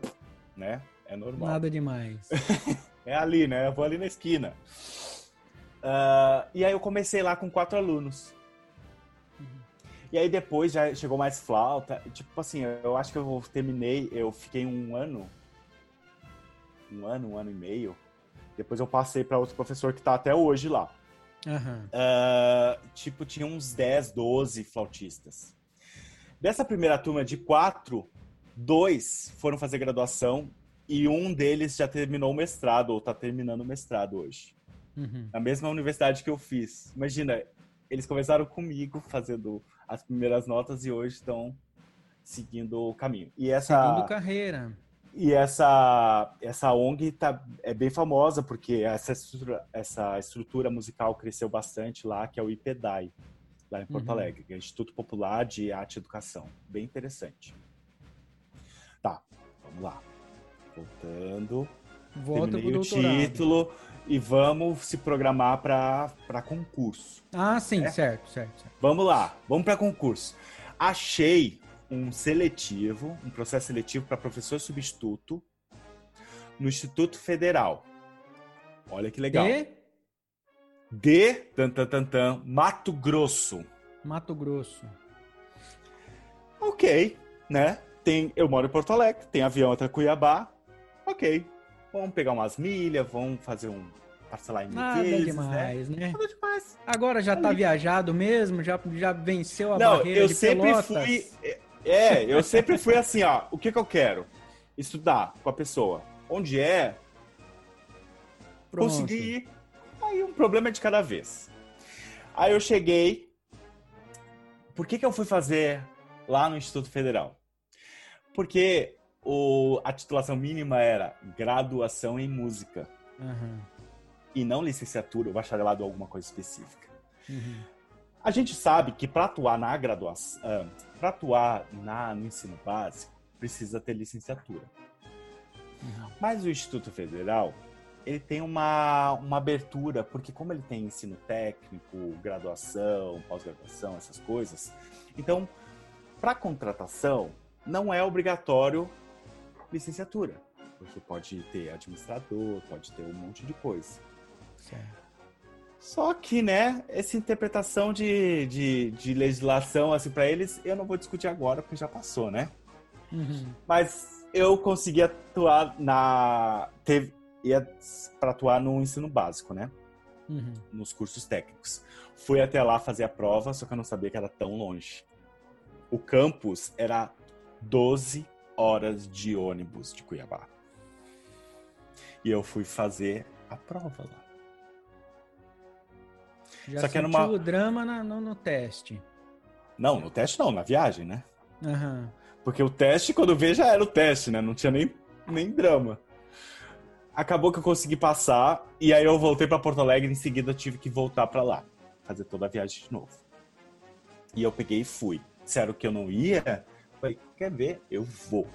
né? É normal. Nada demais. é ali, né? Eu vou ali na esquina. Uh, e aí eu comecei lá com quatro alunos. E aí depois já chegou mais flauta. Tipo assim, eu acho que eu terminei, eu fiquei um ano. Um ano, um ano e meio. Depois eu passei para outro professor que tá até hoje lá. Uhum. Uh, tipo, tinha uns 10, 12 flautistas. Dessa primeira turma de quatro, dois foram fazer graduação e um deles já terminou o mestrado, ou tá terminando o mestrado hoje. Uhum. Na mesma universidade que eu fiz. Imagina, eles começaram comigo fazendo as primeiras notas e hoje estão seguindo o caminho. E essa seguindo carreira. E essa essa ONG tá, é bem famosa porque essa estrutura, essa estrutura musical cresceu bastante lá, que é o IPEDAI, lá em Porto uhum. Alegre, que é o Instituto Popular de Arte e Educação. Bem interessante. Tá, vamos lá. Voltando. Volta Terminei o título e vamos se programar para concurso. Ah, sim, né? certo, certo, certo. Vamos lá, vamos para concurso. Achei um seletivo, um processo seletivo para professor substituto no Instituto Federal. Olha que legal. De? De tan, tan, tan, tan, Mato Grosso. Mato Grosso. Ok, né? Tem, eu moro em Porto Alegre, tem avião até Cuiabá. Ok, Vamos pegar umas milhas, vamos fazer um parcelar em Nada vezes, demais, né? né? Nada demais. Agora já tá viajado mesmo, já, já venceu a Não, barreira eu de sempre pelotas. fui É, eu sempre fui assim, ó, o que que eu quero? Estudar com a pessoa. Onde é? Pronto. Conseguir ir. Aí um problema de cada vez. Aí eu cheguei. Por que que eu fui fazer lá no Instituto Federal? Porque o, a titulação mínima era graduação em música. Uhum. E não licenciatura ou bacharelado ou alguma coisa específica. Uhum. A gente sabe que para atuar na graduação, uh, para atuar na, no ensino básico, precisa ter licenciatura. Uhum. Mas o Instituto Federal, ele tem uma, uma abertura, porque como ele tem ensino técnico, graduação, pós-graduação, essas coisas, então, para contratação, não é obrigatório licenciatura. Você pode ter administrador, pode ter um monte de coisa. Certo. Só que, né, essa interpretação de, de, de legislação, assim, para eles, eu não vou discutir agora, porque já passou, né? Uhum. Mas eu consegui atuar na. Teve, ia para atuar no ensino básico, né? Uhum. Nos cursos técnicos. Fui até lá fazer a prova, só que eu não sabia que era tão longe. O campus era 12 horas de ônibus de Cuiabá. E eu fui fazer a prova lá. Já Só que era uma... o drama na, no, no, teste. Não, no teste não, na viagem, né? Uhum. Porque o teste, quando veio, já era o teste, né? Não tinha nem, nem drama. Acabou que eu consegui passar, e aí eu voltei para Porto Alegre, em seguida tive que voltar para lá, fazer toda a viagem de novo. E eu peguei e fui. Disseram que eu não ia, falei, quer ver? Eu vou.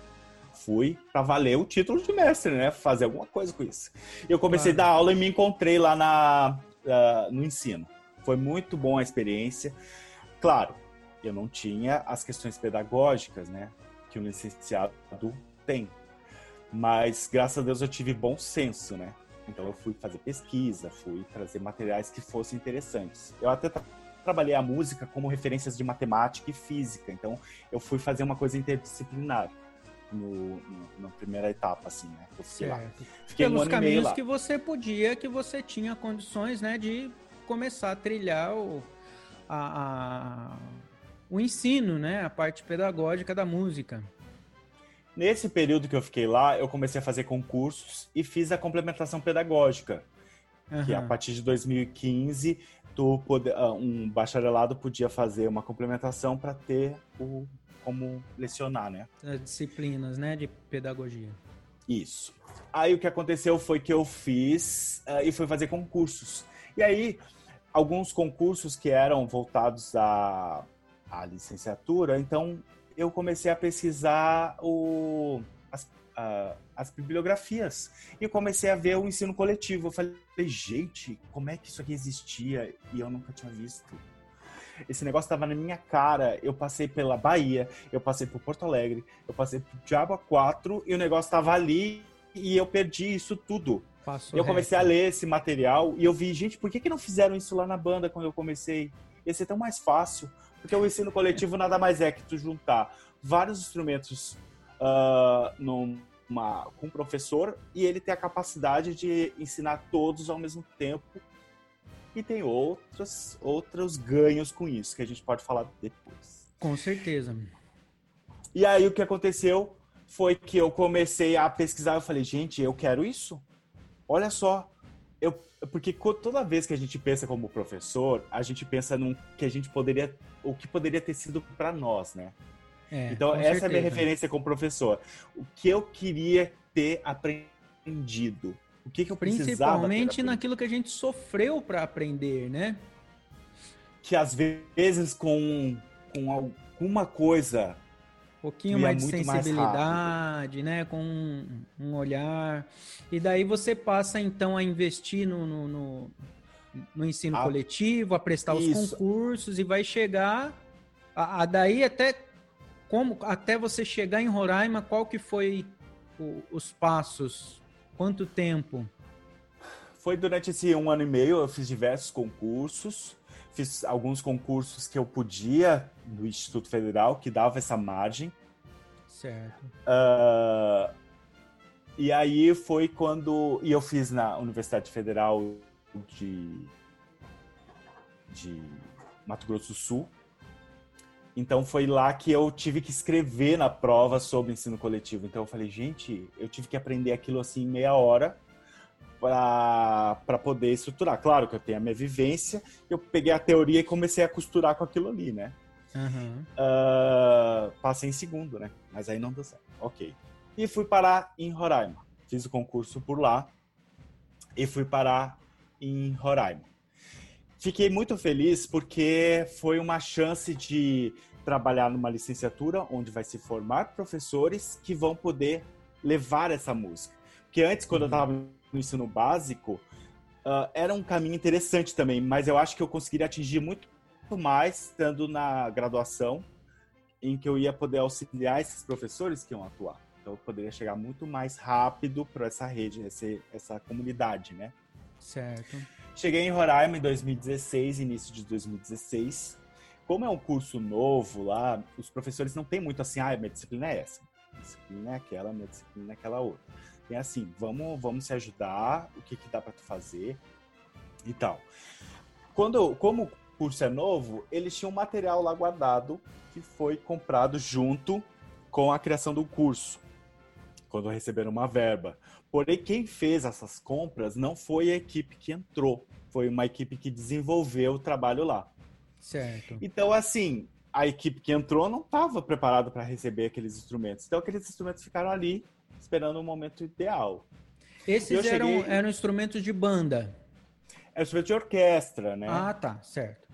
Fui para valer o título de mestre, né? Fazer alguma coisa com isso. Eu comecei claro. a dar aula e me encontrei lá na, uh, no ensino. Foi muito bom a experiência. Claro, eu não tinha as questões pedagógicas, né, que um licenciado tem. Mas graças a Deus eu tive bom senso, né? Então eu fui fazer pesquisa, fui trazer materiais que fossem interessantes. Eu até tra trabalhei a música como referências de matemática e física, então eu fui fazer uma coisa interdisciplinar. No, no, na primeira etapa, assim, né? Eu certo. lá. Fiquei Pelos um caminhos que você podia, que você tinha condições, né, de começar a trilhar o, a, a, o ensino, né? A parte pedagógica da música. Nesse período que eu fiquei lá, eu comecei a fazer concursos e fiz a complementação pedagógica. Uhum. Que a partir de 2015, tu pode, ah, um bacharelado podia fazer uma complementação para ter o como lecionar, né? As disciplinas, né, de pedagogia. Isso. Aí o que aconteceu foi que eu fiz uh, e fui fazer concursos. E aí alguns concursos que eram voltados à, à licenciatura, então eu comecei a pesquisar o, as, as bibliografias e comecei a ver o ensino coletivo. Eu falei, gente, como é que isso aqui existia e eu nunca tinha visto? Esse negócio estava na minha cara. Eu passei pela Bahia, eu passei por Porto Alegre, eu passei por Diabo 4 e o negócio estava ali e eu perdi isso tudo. Eu comecei reto. a ler esse material e eu vi, gente, por que, que não fizeram isso lá na banda quando eu comecei? Ia ser tão mais fácil. Porque o ensino coletivo nada mais é que tu juntar vários instrumentos uh, numa, com um professor e ele ter a capacidade de ensinar todos ao mesmo tempo. E tem outros, outros ganhos com isso, que a gente pode falar depois. Com certeza. E aí o que aconteceu foi que eu comecei a pesquisar, eu falei, gente, eu quero isso. Olha só, eu, porque toda vez que a gente pensa como professor, a gente pensa num que a gente poderia, o que poderia ter sido para nós, né? É, então essa certeza. é a minha referência como professor. O que eu queria ter aprendido, o que, que eu precisava. Principalmente naquilo que a gente sofreu para aprender, né? Que às vezes com, com alguma coisa pouquinho mais de sensibilidade, né? Com um, um, olhar. E daí você passa então a investir no, no, no, no ensino ah, coletivo, a prestar isso. os concursos e vai chegar a, a, daí até como até você chegar em Roraima, qual que foi o, os passos? Quanto tempo? Foi durante esse um ano e meio, eu fiz diversos concursos fiz alguns concursos que eu podia no Instituto Federal, que dava essa margem. Certo. Uh, e aí foi quando. E eu fiz na Universidade Federal de, de Mato Grosso do Sul. Então foi lá que eu tive que escrever na prova sobre ensino coletivo. Então eu falei, gente, eu tive que aprender aquilo assim em meia hora para poder estruturar. Claro que eu tenho a minha vivência, eu peguei a teoria e comecei a costurar com aquilo ali, né? Uhum. Uh, passei em segundo, né? Mas aí não deu certo. Ok. E fui parar em Roraima. Fiz o concurso por lá e fui parar em Roraima. Fiquei muito feliz porque foi uma chance de trabalhar numa licenciatura onde vai se formar professores que vão poder levar essa música. Porque antes, quando uhum. eu estava no ensino básico, uh, era um caminho interessante também, mas eu acho que eu conseguiria atingir muito mais estando na graduação, em que eu ia poder auxiliar esses professores que iam atuar. Então eu poderia chegar muito mais rápido para essa rede, essa, essa comunidade, né? Certo. Cheguei em Roraima em 2016, início de 2016. Como é um curso novo lá, os professores não têm muito assim, ah, minha disciplina é essa, minha disciplina é aquela, minha disciplina é aquela outra. Tem assim, vamos, vamos se ajudar, o que, que dá para tu fazer e tal. Quando, como o curso é novo, eles tinham um material lá guardado que foi comprado junto com a criação do curso, quando receberam uma verba. Porém, quem fez essas compras não foi a equipe que entrou, foi uma equipe que desenvolveu o trabalho lá. Certo. Então, assim, a equipe que entrou não estava preparada para receber aqueles instrumentos. Então, aqueles instrumentos ficaram ali esperando o momento ideal. Esses eram, cheguei... eram instrumentos de banda? Era instrumento de orquestra, né? Ah, tá, certo.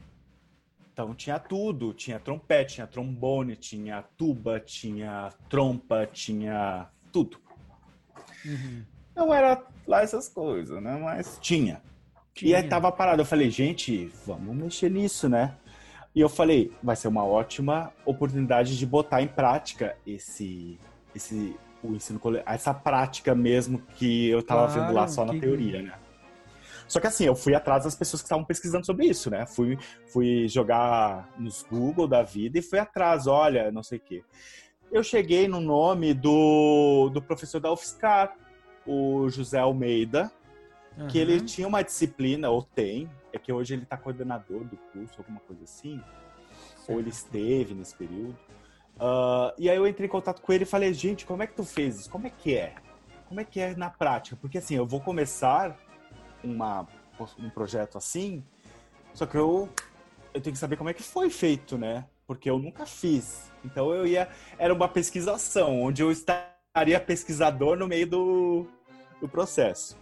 Então tinha tudo, tinha trompete, tinha trombone, tinha tuba, tinha trompa, tinha tudo. Uhum. Não era lá essas coisas, né? Mas tinha. tinha. E aí tava parado. Eu falei, gente, vamos mexer nisso, né? E eu falei, vai ser uma ótima oportunidade de botar em prática esse, esse o ensino essa prática mesmo que eu tava claro, vendo lá só na que... teoria, né? Só que assim, eu fui atrás das pessoas que estavam pesquisando sobre isso, né? Fui, fui jogar nos Google da vida e fui atrás, olha, não sei o quê. Eu cheguei no nome do, do professor da UFSCar, o José Almeida, uhum. que ele tinha uma disciplina, ou tem, é que hoje ele está coordenador do curso, alguma coisa assim, ou ele esteve nesse período. Uh, e aí eu entrei em contato com ele e falei, gente, como é que tu fez isso? Como é que é? Como é que é na prática? Porque assim, eu vou começar uma, um projeto assim, só que eu, eu tenho que saber como é que foi feito, né? Porque eu nunca fiz. Então eu ia. Era uma pesquisação, onde eu estaria pesquisador no meio do, do processo.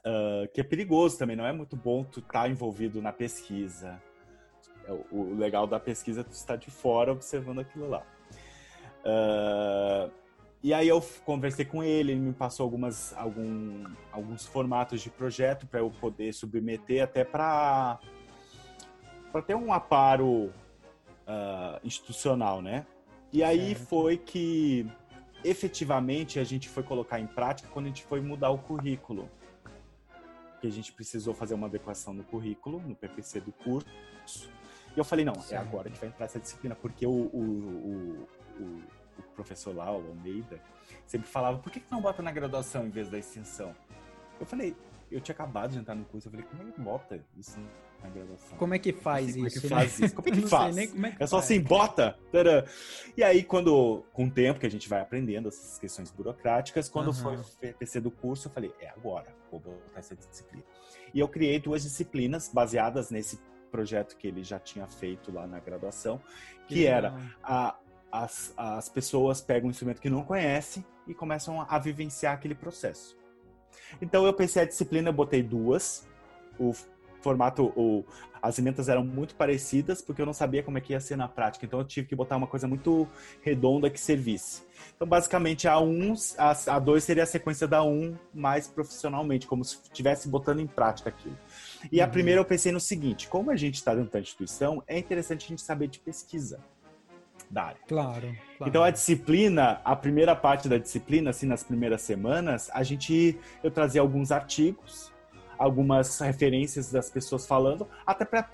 Uh, que é perigoso também, não é muito bom tu estar tá envolvido na pesquisa. É, o legal da pesquisa é tu estar de fora observando aquilo lá. Uh, e aí eu conversei com ele, ele me passou algumas, algum, alguns formatos de projeto para eu poder submeter até para para ter um aparo uh, institucional, né? E aí foi que efetivamente a gente foi colocar em prática quando a gente foi mudar o currículo. Que a gente precisou fazer uma adequação no currículo, no PPC do curso. E eu falei, não, é certo. é agora que vai entrar essa disciplina, porque o, o, o, o professor lá, o Almeida, sempre falava, por que, que não bota na graduação em vez da extensão? Eu falei, eu tinha acabado de entrar no curso, eu falei, como é que bota isso na graduação? Como é que faz como isso? Como é que faz né? isso? Como é que faz? É, que é só assim, bota! Tadã. E aí, quando, com o tempo que a gente vai aprendendo essas questões burocráticas, quando uhum. foi o PC do curso, eu falei, é agora, vou botar essa disciplina. E eu criei duas disciplinas baseadas nesse projeto que ele já tinha feito lá na graduação, que, que era a as, as pessoas pegam um instrumento que não conhecem e começam a, a vivenciar aquele processo. Então eu pensei a disciplina, eu botei duas. O formato, o, as emendas eram muito parecidas, porque eu não sabia como é que ia ser na prática. Então eu tive que botar uma coisa muito redonda que servisse. Então, basicamente, a 1, a, a 2 seria a sequência da 1 mais profissionalmente, como se estivesse botando em prática aquilo. E uhum. a primeira eu pensei no seguinte: como a gente está dentro da instituição, é interessante a gente saber de pesquisa da área. Claro, claro. Então a disciplina, a primeira parte da disciplina, assim, nas primeiras semanas, a gente eu trazia alguns artigos, algumas referências das pessoas falando, até para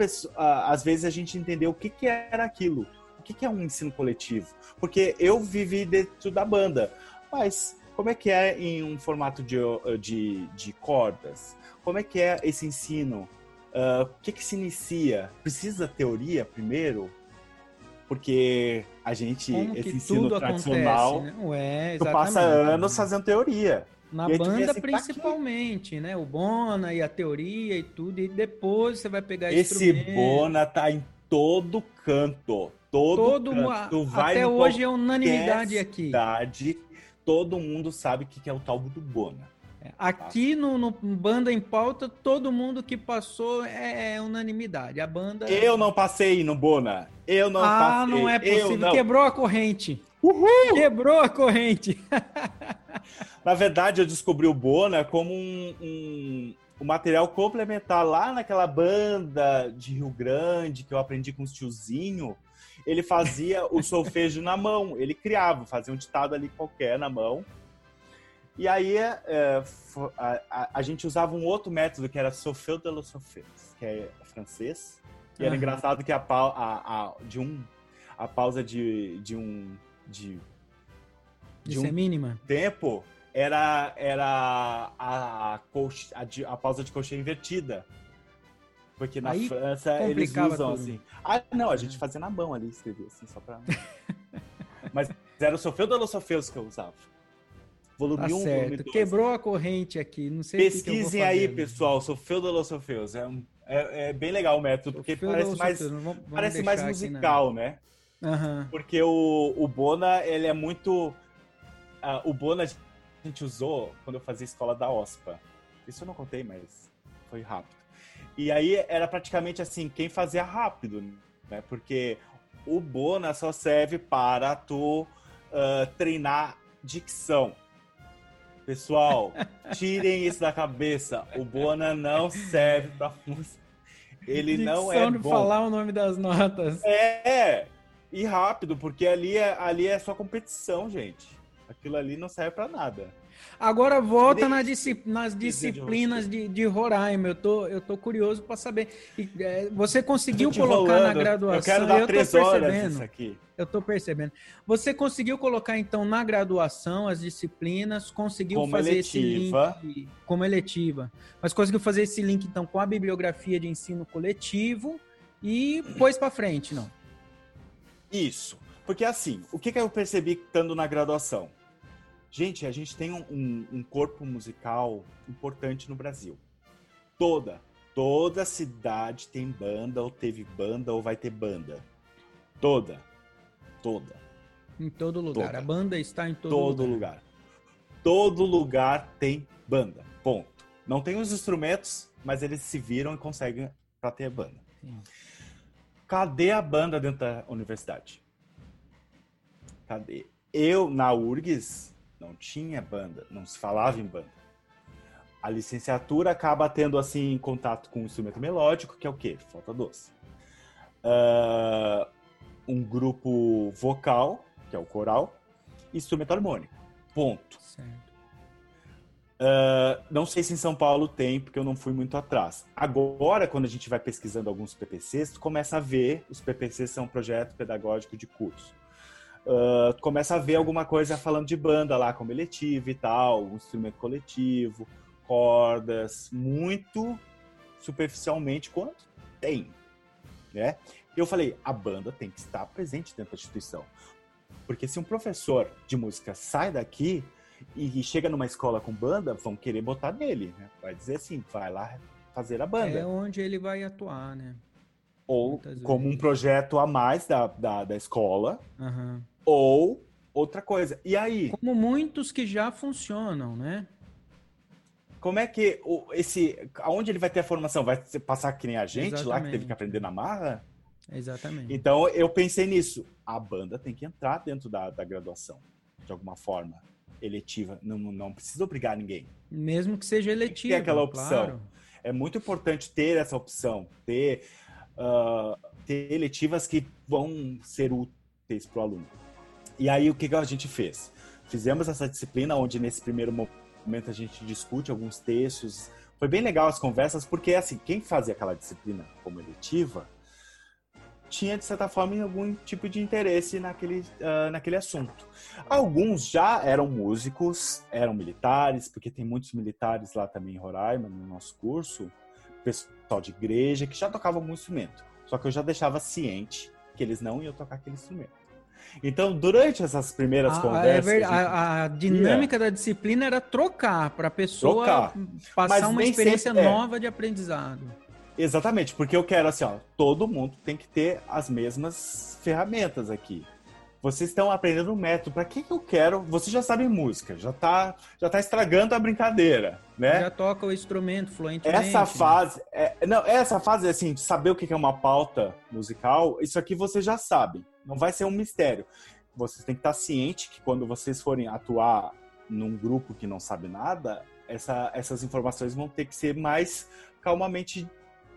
às vezes a gente entender o que, que era aquilo, o que, que é um ensino coletivo, porque eu vivi dentro da banda, mas como é que é em um formato de, de, de cordas? Como é que é esse ensino? Uh, o que, que se inicia? Precisa teoria primeiro? porque a gente, esse ensino tradicional, acontece, né? Ué, tu passa anos fazendo teoria. Na banda, assim, principalmente, né? O Bona e a teoria e tudo, e depois você vai pegar esse Bona tá em todo canto. Todo, todo canto. Vai até hoje é unanimidade aqui. Cidade, todo mundo sabe o que é o tal do Bona. Aqui no, no, Banda em Pauta, todo mundo que passou é, é, unanimidade. A banda. Eu não passei no Bona. Eu não ah, passei. Ah, não é possível. Não. Quebrou a corrente. Uhul! Quebrou a corrente. Na verdade, eu descobri o Bona como um, um, um, material complementar lá naquela banda de Rio Grande que eu aprendi com os tiozinho. Ele fazia o solfejo na mão. Ele criava, fazia um ditado ali qualquer na mão E aí é, a, a, a, gente usava um outro método que era Sofeu de los Sofeus, que é francês. E era uhum. engraçado que a, a, a, de um, a pausa de, de um. De, de um mínima. tempo era, era a, a, a, a pausa de coxa invertida. Porque na Aí França eles usam tudo. assim. Ah, não, a gente fazia na mão ali, escrevia assim, só pra. Mas era o Sofeu da Los Sofeus que eu usava. Volume tá 1, um, volume 2. Quebrou a corrente aqui, não sei Pesquisem aí, pessoal, Sofeu da Los Sofeus. É, um, é, é, bem legal o método, porque Sofeu parece mais, vamos, vamos parece mais musical, né? Uhum. Porque o, o Bona, ele é muito... Uh, o Bona a gente usou quando eu fazia escola da OSPA. Isso eu não contei, mas foi rápido. E aí era praticamente assim, quem fazia rápido, né? Porque o Bona só serve para tu uh, treinar dicção. Pessoal, tirem isso da cabeça. O Bona não serve para música. Ele dicção não é de bom. falar o nome das notas. É, e rápido, porque ali é, ali é só competição, gente. Aquilo ali não serve para nada. Agora volta nas, nas disciplinas de, de Roraima. Eu tô, eu tô curioso para saber. É, você conseguiu colocar na graduação? Eu quero dar eu três horas isso aqui. Eu tô percebendo. Você conseguiu colocar então na graduação as disciplinas, conseguiu como fazer eletiva. esse link como eletiva, mas conseguiu fazer esse link então com a bibliografia de ensino coletivo e pôs para frente, não? Isso. Porque assim, o que, que eu percebi estando na graduação? Gente, a gente tem um, um, um corpo musical importante no Brasil. Toda, toda cidade tem banda, ou teve banda, ou vai ter banda. Toda. Toda. Em todo lugar. Toda. A banda está em todo, todo lugar. lugar. Todo lugar tem banda. Ponto. Não tem os instrumentos, mas eles se viram e conseguem para ter banda. Sim. Cadê a banda dentro da universidade? Cadê? Eu, na URGS, não tinha banda, não se falava em banda. A licenciatura acaba tendo assim contato com o instrumento melódico, que é o quê? Flauta doce. Uh, um grupo vocal, que é o coral, e instrumento harmônico. Ponto. Uh, não sei se em São Paulo tem, porque eu não fui muito atrás. Agora, quando a gente vai pesquisando alguns PPCs, tu começa a ver, os PPCs são um projeto pedagógico de curso uh, começa a ver alguma coisa falando de banda lá, como eletiva e tal, um instrumento coletivo, cordas, muito superficialmente quanto tem, né? Eu falei, a banda tem que estar presente dentro da instituição. Porque se um professor de música sai daqui e chega numa escola com banda, vão querer botar nele, né? Vai dizer assim, vai lá fazer a banda. É onde ele vai atuar, né? Ou como um projeto a mais da, da, da escola, uhum. Ou outra coisa. E aí? Como muitos que já funcionam, né? Como é que o, esse. Aonde ele vai ter a formação? Vai passar que nem a gente Exatamente. lá que teve que aprender na marra? Exatamente. Então eu pensei nisso. A banda tem que entrar dentro da, da graduação, de alguma forma. Eletiva. Não, não precisa obrigar ninguém. Mesmo que seja eletiva. Tem aquela opção. Claro. É muito importante ter essa opção, ter, uh, ter eletivas que vão ser úteis para o aluno. E aí o que, que a gente fez? Fizemos essa disciplina onde nesse primeiro momento a gente discute alguns textos. Foi bem legal as conversas, porque assim, quem fazia aquela disciplina como eletiva tinha, de certa forma, algum tipo de interesse naquele, uh, naquele assunto. Alguns já eram músicos, eram militares, porque tem muitos militares lá também em Roraima, no nosso curso, pessoal de igreja, que já tocavam algum instrumento. Só que eu já deixava ciente que eles não iam tocar aquele instrumento. Então, durante essas primeiras a, conversas. É a, a, dinâmica da disciplina era trocar para a pessoa trocar. passar Mas uma experiência sempre, é. nova é. de aprendizado. Exatamente, porque eu quero assim, ó, todo mundo tem que ter as mesmas ferramentas aqui. Vocês estão aprendendo o método. Para que, que eu quero? Você já sabe música, já está já tá estragando a brincadeira, né? Já toca o instrumento fluentemente. Essa né? fase, é, não, essa fase assim, de saber o que é uma pauta musical, isso aqui você já sabe. Não vai ser um mistério. Vocês têm que estar ciente que quando vocês forem atuar num grupo que não sabe nada, essa, essas informações vão ter que ser mais calmamente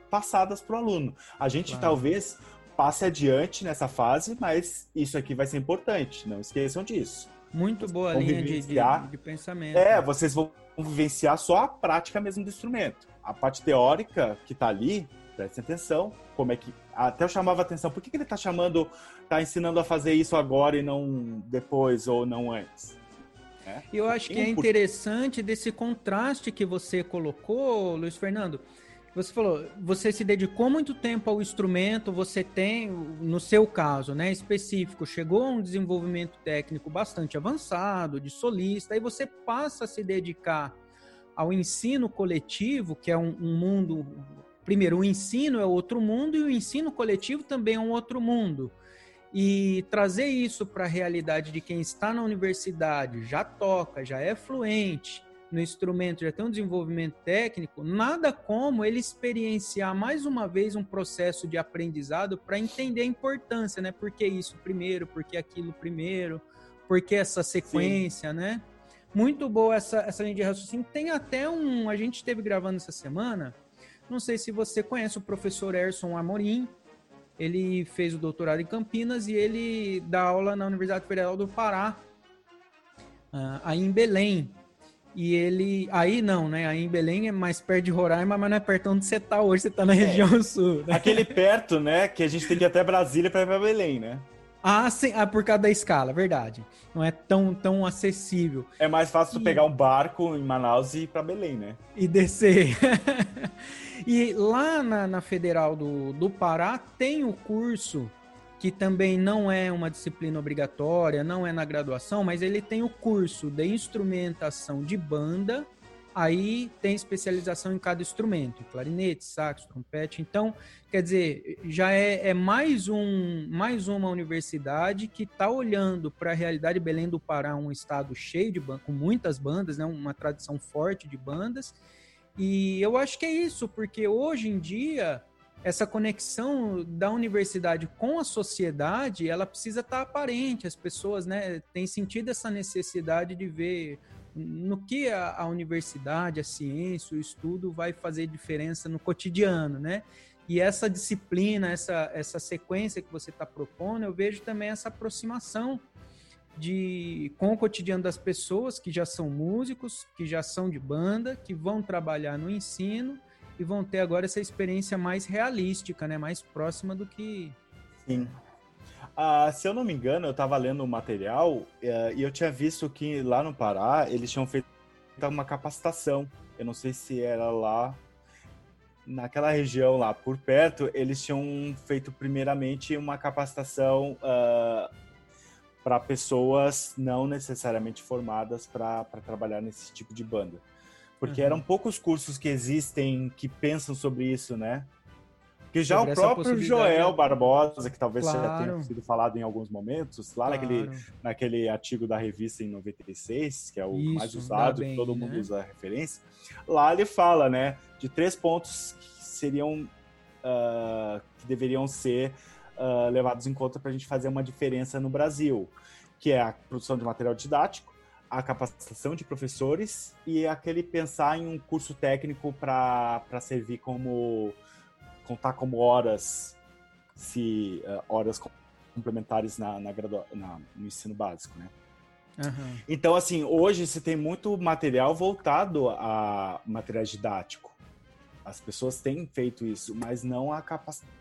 passadas para o aluno. A gente claro. talvez passe adiante nessa fase, mas isso aqui vai ser importante, não esqueçam disso. Muito boa linha de, de, de, pensamento. É, vocês vão vivenciar só a prática mesmo do instrumento. A parte teórica que está ali, prestem atenção, como é que. Até eu chamava atenção, por que, que ele está chamando, está ensinando a fazer isso agora e não depois ou não antes? É. Eu acho que é interessante desse contraste que você colocou, Luiz Fernando. Você falou, você se dedicou muito tempo ao instrumento, você tem, no seu caso, né, específico, chegou a um desenvolvimento técnico bastante avançado, de solista, aí você passa a se dedicar ao ensino coletivo, que é um, um mundo. Primeiro, o ensino é outro mundo e o ensino coletivo também é um outro mundo e trazer isso para a realidade de quem está na universidade, já toca, já é fluente no instrumento, já tem um desenvolvimento técnico, nada como ele experienciar mais uma vez um processo de aprendizado para entender a importância, né? Por que isso primeiro, por que aquilo primeiro, por que essa sequência, Sim. né? Muito boa essa, essa linha de raciocínio. Tem até um. A gente esteve gravando essa semana. Não sei se você conhece o professor Erson Amorim, ele fez o doutorado em Campinas e ele dá aula na Universidade Federal do Pará, uh, aí em Belém. E ele. Aí não, né? Aí em Belém é mais perto de Roraima, mas não é perto onde você está hoje, você está na é, região sul. Né? Aquele perto, né? Que a gente tem que ir até Brasília para ir para Belém, né? Ah, sim, ah, por causa da escala, verdade. Não é tão, tão acessível. É mais fácil e... pegar um barco em Manaus e ir para Belém, né? E descer. E lá na, na Federal do, do Pará tem o curso que também não é uma disciplina obrigatória, não é na graduação, mas ele tem o curso de instrumentação de banda, aí tem especialização em cada instrumento, clarinete, sax, trompete. Então, quer dizer, já é, é mais, um, mais uma universidade que está olhando para a realidade. Belém do Pará, um estado cheio de bandas, com muitas bandas, né, uma tradição forte de bandas, e eu acho que é isso, porque hoje em dia essa conexão da universidade com a sociedade, ela precisa estar aparente. As pessoas, né, têm sentido essa necessidade de ver no que a, a universidade, a ciência, o estudo vai fazer diferença no cotidiano, né? E essa disciplina, essa, essa sequência que você está propondo, eu vejo também essa aproximação de com o cotidiano das pessoas que já são músicos, que já são de banda, que vão trabalhar no ensino e vão ter agora essa experiência mais realística, né, mais próxima do que Sim. Ah, se eu não me engano, eu estava lendo o material uh, e eu tinha visto que lá no Pará eles tinham feito uma capacitação. Eu não sei se era lá naquela região lá por perto, eles tinham feito primeiramente uma capacitação uh, para pessoas não necessariamente formadas para trabalhar nesse tipo de banda. Porque uhum. eram poucos cursos que existem que pensam sobre isso, né? Porque já sobre o próprio Joel Barbosa, que talvez claro. já tenha sido falado em alguns momentos, lá claro. naquele, naquele artigo da revista em 96, que é o isso, mais usado, bem, todo mundo né? usa a referência, lá ele fala, né, de três pontos que seriam, uh, que deveriam ser uh, levados em conta para a gente fazer uma diferença no Brasil, que é a produção de material didático, a capacitação de professores e aquele pensar em um curso técnico para servir como contar como horas se uh, horas complementares na, na, na, no ensino básico, né? Uhum. Então, assim, hoje se tem muito material voltado a material didático. As pessoas têm feito isso, mas não a capacitação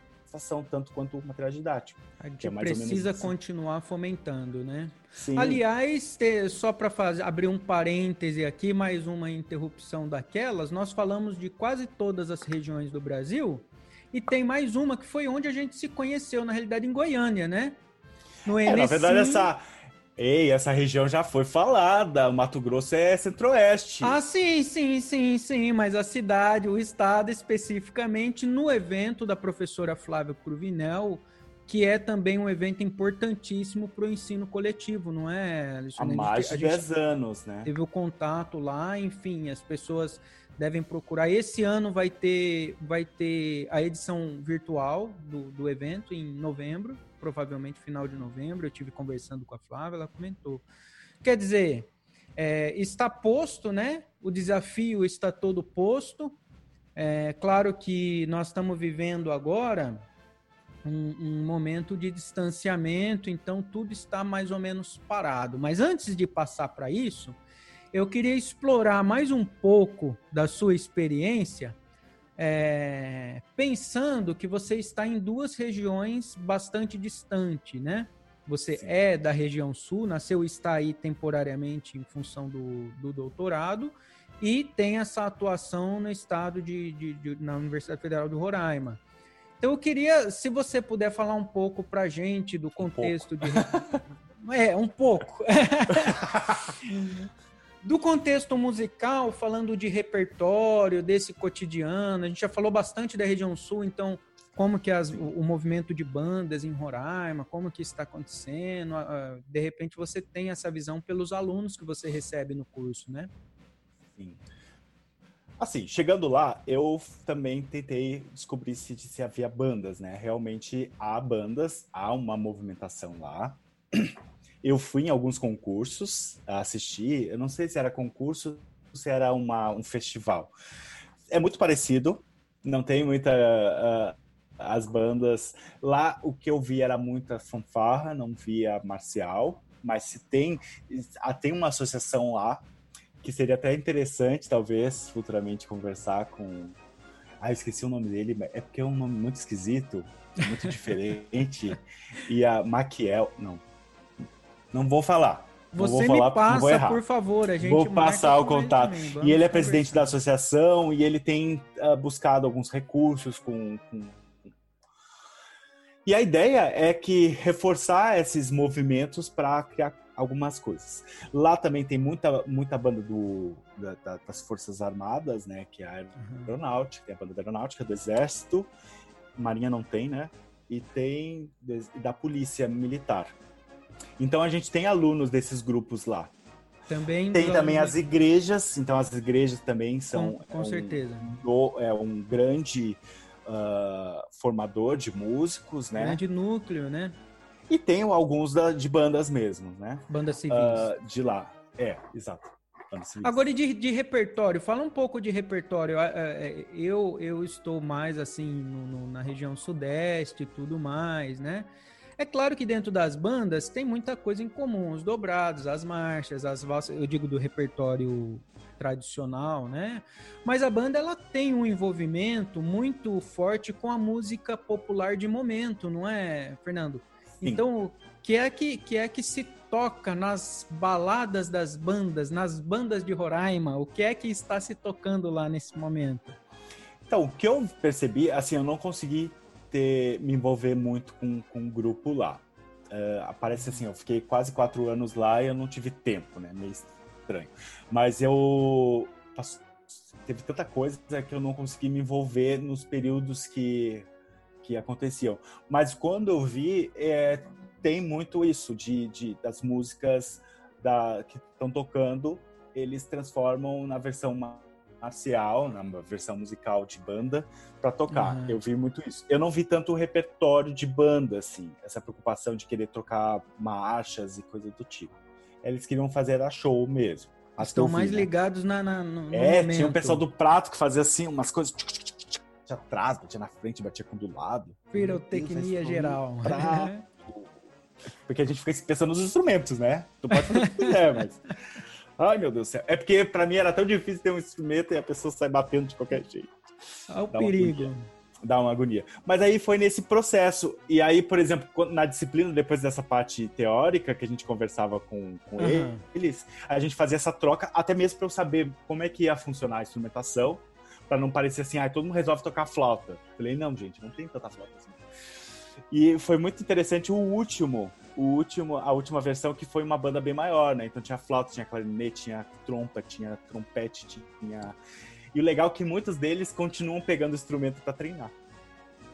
tanto quanto o material didático. A gente é precisa assim. continuar fomentando, né? Sim. Aliás, só para abrir um parêntese aqui, mais uma interrupção daquelas, nós falamos de quase todas as regiões do Brasil e tem mais uma que foi onde a gente se conheceu, na realidade, em Goiânia, né? No é, na verdade, essa, Ei, essa região já foi falada. O Mato Grosso é centro-oeste. Ah, sim, sim, sim, sim. Mas a cidade, o estado, especificamente no evento da professora Flávia Cruvinel, que é também um evento importantíssimo para o ensino coletivo, não é, Alexandre? Há mais de 10 anos, né? Teve o contato lá, enfim, as pessoas devem procurar. Esse ano vai ter, vai ter a edição virtual do, do evento em novembro provavelmente final de novembro. Eu tive conversando com a Flávia, ela comentou. Quer dizer, é, está posto, né? O desafio está todo posto. É claro que nós estamos vivendo agora um, um, momento de distanciamento, então tudo está mais ou menos parado. Mas antes de passar para isso, eu queria explorar mais um pouco da sua experiência, é, pensando que você está em duas regiões bastante distantes, né? Você Sim. é da região sul, nasceu e está aí temporariamente em função do, do doutorado, e tem essa atuação no estado de, de, de, na Universidade Federal de Roraima. Então eu queria, se você puder falar um pouco para a gente do contexto um de é um pouco do contexto musical, falando de repertório desse cotidiano. A gente já falou bastante da região sul, então como que as, o, o, movimento de bandas em Roraima, como que está acontecendo. De repente você tem essa visão pelos alunos que você recebe no curso, né? Sim. Assim, chegando lá, eu também tentei descobrir se, se havia bandas, né? Realmente há bandas, há uma movimentação lá. Eu fui em alguns concursos assistir, eu não sei se era concurso ou se era uma, um festival. É muito parecido, não tem muita. Uh, as bandas. Lá o que eu vi era muita fanfarra, não via marcial, mas se tem. Tem uma associação lá que seria até interessante, talvez, futuramente conversar com. Ah, eu esqueci o nome dele, é porque é um nome muito esquisito, muito diferente. e a Maquiel. Não. Não vou falar. Você vou me passa, por favor. A gente vou passar o contato. E ele é presidente da associação e ele tem uh, buscado alguns recursos com, com e a ideia é que reforçar esses movimentos para criar algumas coisas. Lá também tem muita, muita banda do, da, das Forças Armadas, né? Que é a uhum. aeronáutica, tem a banda da aeronáutica, do Exército, Marinha não tem, né? E tem da Polícia Militar. Então a gente tem alunos desses grupos lá. Também tem também as igrejas, então as igrejas também são. Com, com é um, certeza. É um grande uh, formador de músicos, né? Grande núcleo, né? E tem alguns da, de bandas mesmo, né? Bandas civis. Uh, de lá. É, exato. Agora, de, de repertório, fala um pouco de repertório. É, é, eu, eu estou mais assim no, no, na região sudeste e tudo mais, né? É claro que dentro das bandas tem muita coisa em comum, os dobrados, as marchas, as valsas, eu digo do repertório tradicional, né? Mas a banda ela tem um envolvimento muito forte com a música popular de momento, não é, Fernando? Sim. Então, que é que, que é que se toca nas baladas das bandas, nas bandas de Roraima? O que é que está se tocando lá nesse momento? Então, o que eu percebi, assim, eu não consegui ter, me envolver muito com, com um grupo lá. Uh, aparece assim, eu fiquei quase quatro anos lá e eu não tive tempo, né? Meio estranho. Mas eu teve tanta coisa que eu não consegui me envolver nos períodos que que aconteciam. Mas quando eu vi, é, tem muito isso de, de das músicas da, que estão tocando, eles transformam na versão marcial, na versão musical de banda, para tocar. Uhum. Eu vi muito isso. Eu não vi tanto o repertório de banda, assim, essa preocupação de querer tocar marchas e coisa do tipo. Eles queriam fazer a show mesmo. Estão mais né? ligados na, na, no, É, momento. tinha o pessoal do prato que fazia assim, umas coisas batia atrás, batia na frente, batia com do lado. Pirotecnia geral. Porque a gente fica pensando nos instrumentos, né? Tu pode fazer o que quiser, mas. Ai, meu Deus do céu. É porque pra mim era tão difícil ter um instrumento e a pessoa sai batendo de qualquer jeito. Olha o Dá perigo dá uma agonia. Mas aí foi nesse processo. E aí, por exemplo, na disciplina, depois dessa parte teórica que a gente conversava com, com uhum. eles, a gente fazia essa troca, até mesmo para eu saber como é que ia funcionar a instrumentação, para não parecer assim, ah, todo mundo resolve tocar flauta. Falei, não, gente, não tem tanta flauta assim. E foi muito interessante o último, o último, a última versão que foi uma banda bem maior, né? Então tinha flauta, tinha clarinete, tinha trompa, tinha trompete, tinha e o legal é que muitos deles continuam pegando o instrumento para treinar.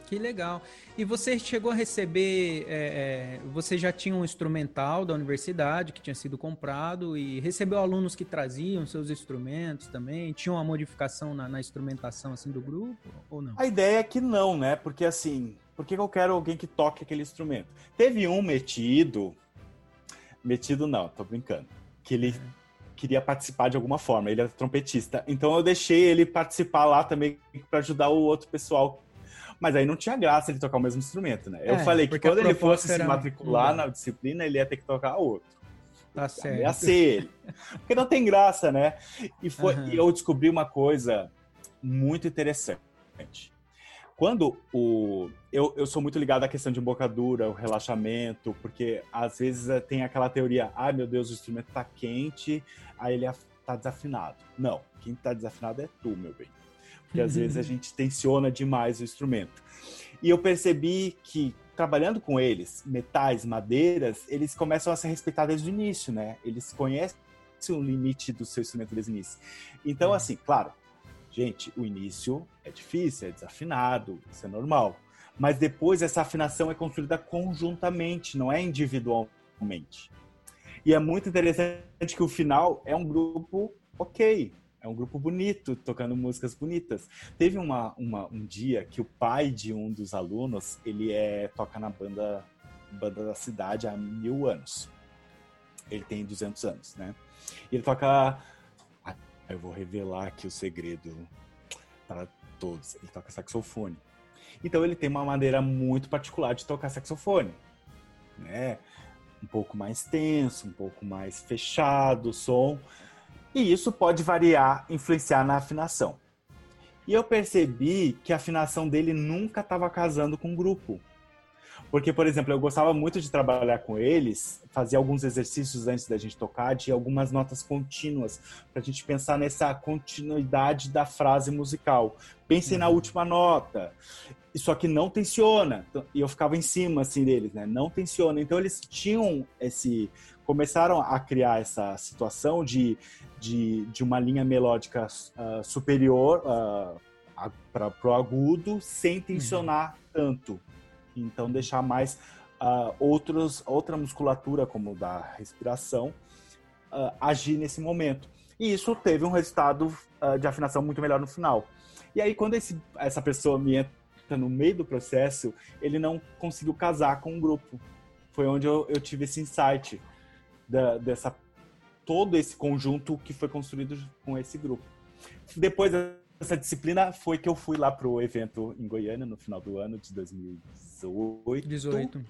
Que legal. E você chegou a receber. É, é, você já tinha um instrumental da universidade que tinha sido comprado e recebeu alunos que traziam seus instrumentos também? Tinha uma modificação na, na instrumentação assim do grupo ou não? A ideia é que não, né? Porque assim, por que eu quero alguém que toque aquele instrumento? Teve um metido. Metido não, tô brincando. Que ele. Queria participar de alguma forma. Ele era trompetista. Então eu deixei ele participar lá também para ajudar o outro pessoal. Mas aí não tinha graça ele tocar o mesmo instrumento, né? Eu é, falei que quando ele fosse se matricular na disciplina, ele ia ter que tocar outro. Tá certo. Ia ser ele. Porque não tem graça, né? E, foi, uhum. e eu descobri uma coisa muito interessante. Quando o. Eu, eu sou muito ligado à questão de embocadura, o relaxamento, porque às vezes eh, tem aquela teoria: ai ah, meu Deus, o instrumento tá quente, aí ele tá desafinado. Não, quem tá desafinado é tu, meu bem. Porque às vezes a gente tensiona demais o instrumento. E eu percebi que trabalhando com eles, metais, madeiras, eles começam a ser respeitados desde o início, né? Eles conhecem o limite do seu instrumento desde o início. Então, é. assim, claro, Gente, o início é difícil, é desafinado, isso é normal. Mas depois essa afinação é construída conjuntamente, não é individualmente. E é muito interessante que o final é um grupo ok, é um grupo bonito, tocando músicas bonitas. Teve uma, uma, um dia que o pai de um dos alunos, ele é, toca na banda, banda da cidade há mil anos. Ele tem 200 anos, né? Ele toca eu vou revelar aqui o segredo para todos. Ele toca saxofone. Então ele tem uma maneira muito particular de tocar saxofone, né? Um pouco mais tenso, um pouco mais fechado o som. E isso pode variar, influenciar na afinação. E eu percebi que a afinação dele nunca estava casando com o grupo. Porque, por exemplo, eu gostava muito de trabalhar com eles, fazer alguns exercícios antes da gente tocar, de algumas notas contínuas, para a gente pensar nessa continuidade da frase musical. Pensem uhum. na última nota. Isso aqui não tensiona. Então, e eu ficava em cima, assim, deles, né? Não tensiona. Então, eles tinham esse... Começaram a criar essa situação de, de, de uma linha melódica uh, superior uh, para o agudo, sem tensionar uhum. tanto então deixar mais uh, outros, outra musculatura, como da respiração, uh, agir nesse momento. E isso teve um resultado uh, de afinação muito melhor no final. E aí, quando esse, essa pessoa me entra no meio do processo, ele não conseguiu casar com o grupo. Foi onde eu, eu tive esse insight da, dessa todo esse conjunto que foi construído com esse grupo. Depois essa disciplina foi que eu fui lá pro evento em Goiânia no final do ano de 2018. 18.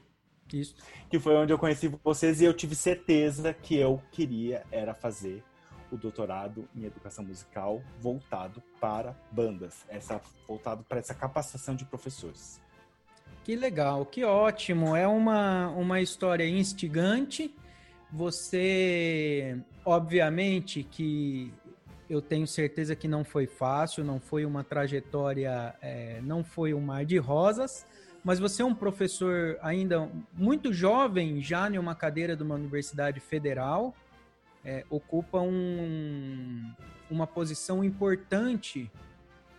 Isso. Que foi onde eu conheci vocês e eu tive certeza que eu queria era fazer o doutorado em educação musical voltado para bandas, essa voltado para essa capacitação de professores. Que legal, que ótimo. É uma, uma história instigante. Você, obviamente, que eu tenho certeza que não foi fácil, não foi uma trajetória, é, não foi um mar de rosas, mas você é um professor ainda muito jovem, já em uma cadeira de uma universidade federal, é, ocupa um, uma posição importante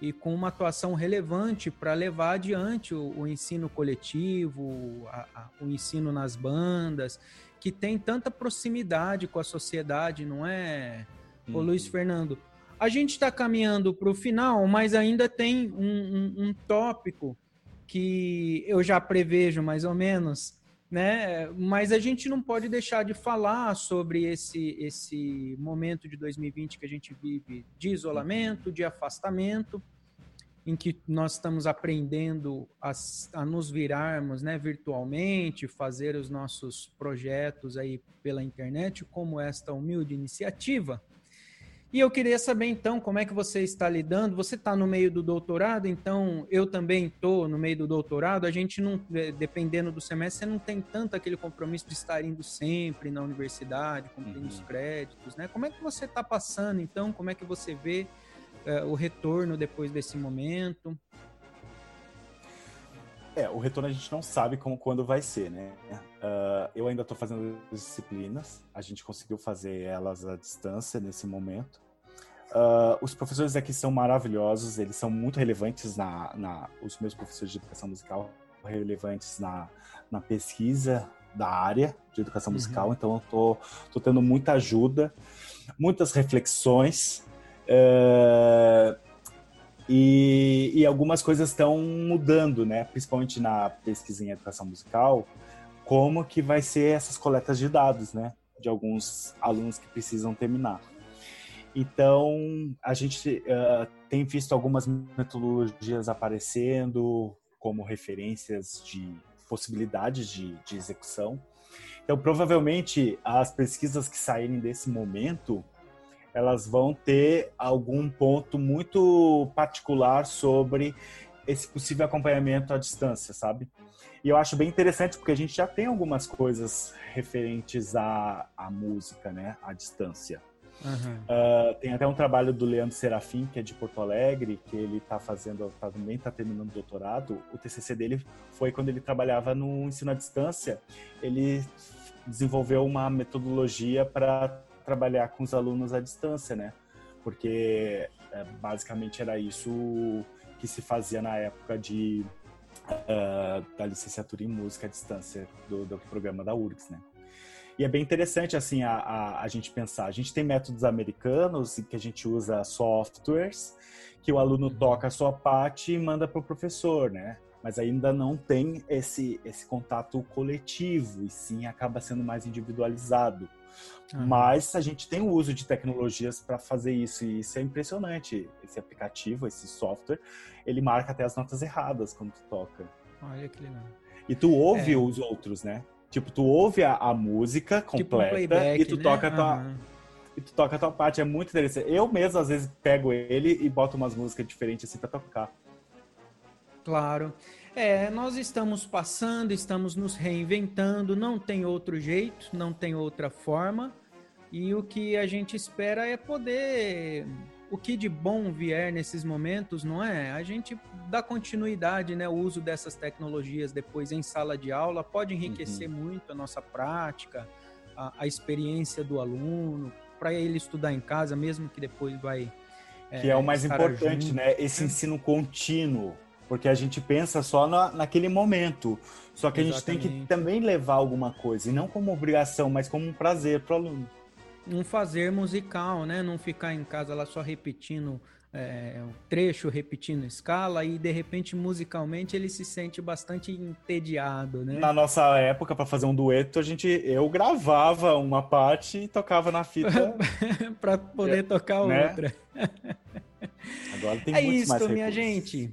e com uma atuação relevante para levar adiante o, o ensino coletivo, a, a, o ensino nas bandas, que tem tanta proximidade com a sociedade, não é? Ô, Luiz uhum. Fernando, a gente está caminhando para o final, mas ainda tem um, um, um, tópico que eu já prevejo mais ou menos, né? Mas a gente não pode deixar de falar sobre esse, esse momento de 2020 que a gente vive de isolamento, de afastamento, em que nós estamos aprendendo a, a nos virarmos né, virtualmente, fazer os nossos projetos aí pela internet, como esta humilde iniciativa. E eu queria saber então como é que você está lidando. Você está no meio do doutorado, então eu também estou no meio do doutorado. A gente não, é, dependendo do semestre, você não tem tanto aquele compromisso de estar indo sempre na universidade, cumprindo uhum. os créditos, né? Como é que você está passando então? Como é que você vê uh, o retorno depois desse momento? É, o retorno a gente não sabe como quando vai ser, né? Uh, eu ainda estou fazendo disciplinas, a gente conseguiu fazer elas à distância nesse momento. Uh, os professores aqui são maravilhosos, eles são muito relevantes na, na os meus professores de educação musical relevantes na, na pesquisa da área de educação uhum. musical, então eu tô, tô tendo muita ajuda, muitas reflexões. Uh, e, e algumas coisas estão mudando, né? Principalmente na pesquisa em educação musical, como que vai ser essas coletas de dados, né? De alguns alunos que precisam terminar. Então, a gente uh, tem visto algumas metodologias aparecendo, como referências de possibilidades de, de execução. Então, provavelmente, as pesquisas que saírem desse momento, elas vão ter algum ponto muito particular sobre esse possível acompanhamento à distância, sabe? E eu acho bem interessante porque a gente já tem algumas coisas referentes à, à música, né? À distância. Uhum. Uh, tem até um trabalho do Leandro Serafim, que é de Porto Alegre, que ele está fazendo, tá, também está terminando o doutorado. O TCC dele foi quando ele trabalhava no ensino à distância. Ele desenvolveu uma metodologia para trabalhar com os alunos à distância, né? Porque é, basicamente era isso que se fazia na época de uh, da licenciatura em música à distância do, do programa da URGS, né? E é bem interessante, assim, a, a, a, gente pensar. A gente tem métodos americanos em que a gente usa softwares, que o aluno toca a sua parte e manda para o professor, né? Mas ainda não tem esse, esse contato coletivo, e sim acaba sendo mais individualizado. Uhum. Mas a gente tem o uso de tecnologias para fazer isso, e isso é impressionante. Esse aplicativo, esse software, ele marca até as notas erradas quando tu toca. Olha que legal. E tu ouve é. os outros, né? Tipo, tu ouve a, a música completa tipo um playback, e tu né? toca a tua. Uhum. E tu toca a tua parte, é muito interessante. Eu mesmo, às vezes, pego ele e boto umas músicas diferentes assim pra tocar. Claro. É, nós estamos passando, estamos nos reinventando, não tem outro jeito, não tem outra forma. E o que a gente espera é poder o que de bom vier nesses momentos, não é? A gente dá continuidade, né? O uso dessas tecnologias depois em sala de aula pode enriquecer uhum. muito a nossa prática, a, a experiência do aluno, para ele estudar em casa, mesmo que depois vai. É, que é, é o mais importante, junto. né? Esse é. ensino contínuo. Porque a gente pensa só na, naquele momento. Só que Exatamente. a gente tem que também levar alguma coisa, e não como obrigação, mas como um prazer para o aluno um fazer musical, né? Não ficar em casa lá só repetindo é, um trecho, repetindo escala e de repente musicalmente ele se sente bastante entediado, né? Na nossa época para fazer um dueto a gente eu gravava uma parte e tocava na fita para poder é, tocar né? outra. Agora tem é isso, mais minha gente.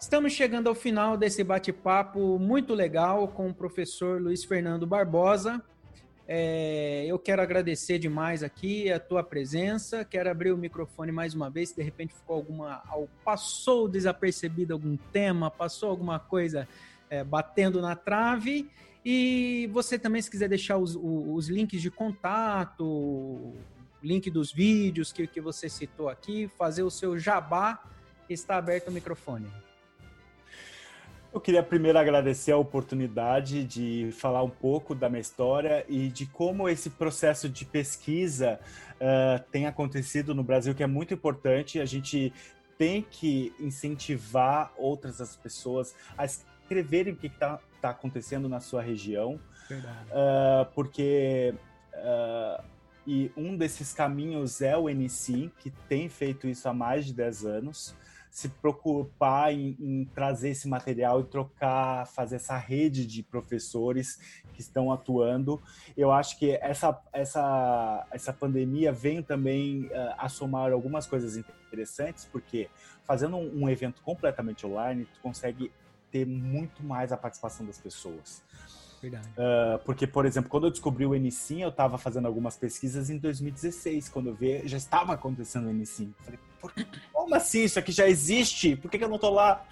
Estamos chegando ao final desse bate-papo muito legal com o professor Luiz Fernando Barbosa. É, eu quero agradecer demais aqui a tua presença. Quero abrir o microfone mais uma vez. Se de repente ficou alguma. Passou desapercebido algum tema, passou alguma coisa é, batendo na trave. E você também, se quiser deixar os, os links de contato, link dos vídeos que, que você citou aqui, fazer o seu jabá, está aberto o microfone. Eu queria primeiro agradecer a oportunidade de falar um pouco da minha história e de como esse processo de pesquisa uh, tem acontecido no Brasil, que é muito importante. A gente tem que incentivar outras as pessoas a escreverem o que está tá acontecendo na sua região, uh, porque uh, e um desses caminhos é o NC, que tem feito isso há mais de 10 anos se preocupar em, em, trazer esse material e trocar, fazer essa rede de professores que estão atuando. Eu acho que essa, essa, essa pandemia vem também uh, a somar algumas coisas interessantes, porque fazendo um, um evento completamente online, tu consegue ter muito mais a participação das pessoas. Uh, porque, por exemplo, quando eu descobri o NSYNC, eu estava fazendo algumas pesquisas em 2016. Quando eu vi, já estava acontecendo o NSYNC. Falei, como assim? Isso aqui já existe? Por que, que eu não estou lá?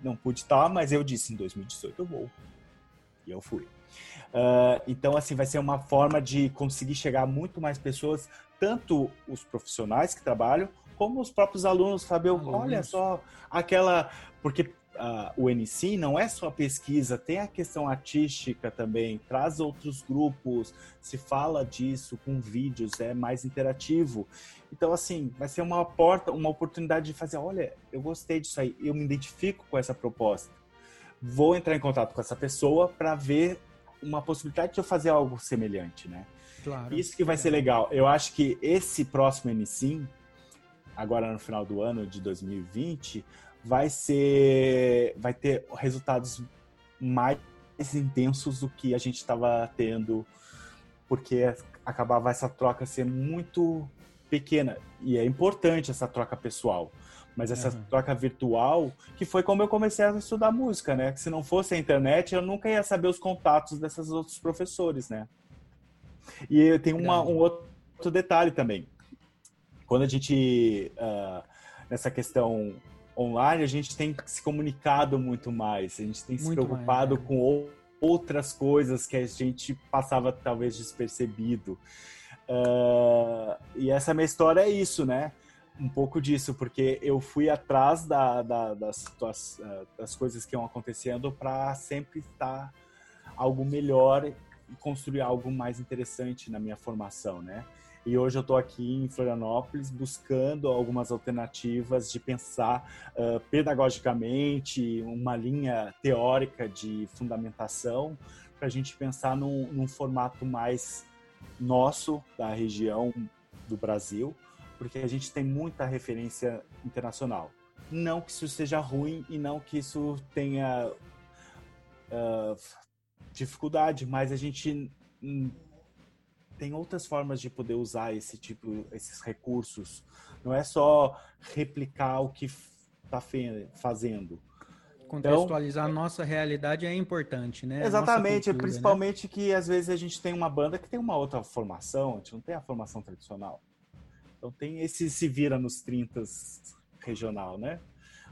Não pude estar, mas eu disse, em 2018 eu vou. E eu fui. Uh, então, assim, vai ser uma forma de conseguir chegar a muito mais pessoas, tanto os profissionais que trabalham, como os próprios alunos, Fabio. Olha só, aquela. Porque o NC não é só pesquisa, tem a questão artística também, traz outros grupos, se fala disso com vídeos, é mais interativo. Então, assim, vai ser uma porta, uma oportunidade de fazer, olha, eu gostei disso aí, eu me identifico com essa proposta. Vou entrar em contato com essa pessoa para ver uma possibilidade de eu fazer algo semelhante, né? Claro. Isso que vai ser legal. Eu acho que esse próximo NC, agora no final do ano de 2020, vai ser vai ter resultados mais intensos do que a gente estava tendo porque acabava essa troca ser muito pequena e é importante essa troca pessoal mas essa uhum. troca virtual, que foi como eu comecei a estudar música, né? Que se não fosse a internet, eu nunca ia saber os contatos desses outros professores, né? E tem uma, um outro detalhe também. Quando a gente, uh, nessa questão online, a gente tem se comunicado muito mais, a gente tem se muito preocupado mais, né? com outras coisas que a gente passava talvez despercebido. Uh, e essa minha história é isso, né? um pouco disso, porque eu fui atrás da, da, das, das, eh, das coisas que iam acontecendo para sempre estar algo melhor e construir algo mais interessante na minha formação, né? E hoje eu estou aqui em Florianópolis buscando algumas alternativas de pensar uh, pedagogicamente, uma linha teórica de fundamentação, para a gente pensar num, num formato mais nosso, da região do Brasil, porque a gente tem muita referência internacional. Não que isso seja ruim e não que isso tenha uh, dificuldade, mas a gente tem outras formas de poder usar esse tipo, esses recursos. Não é só replicar o que está fazendo. Contextualizar então, a nossa realidade é importante, né? Exatamente, cultura, né? principalmente né? que às vezes a gente tem uma banda que tem uma outra formação, a gente não tem a formação tradicional. Então tem esse se vira nos 30 regional, né?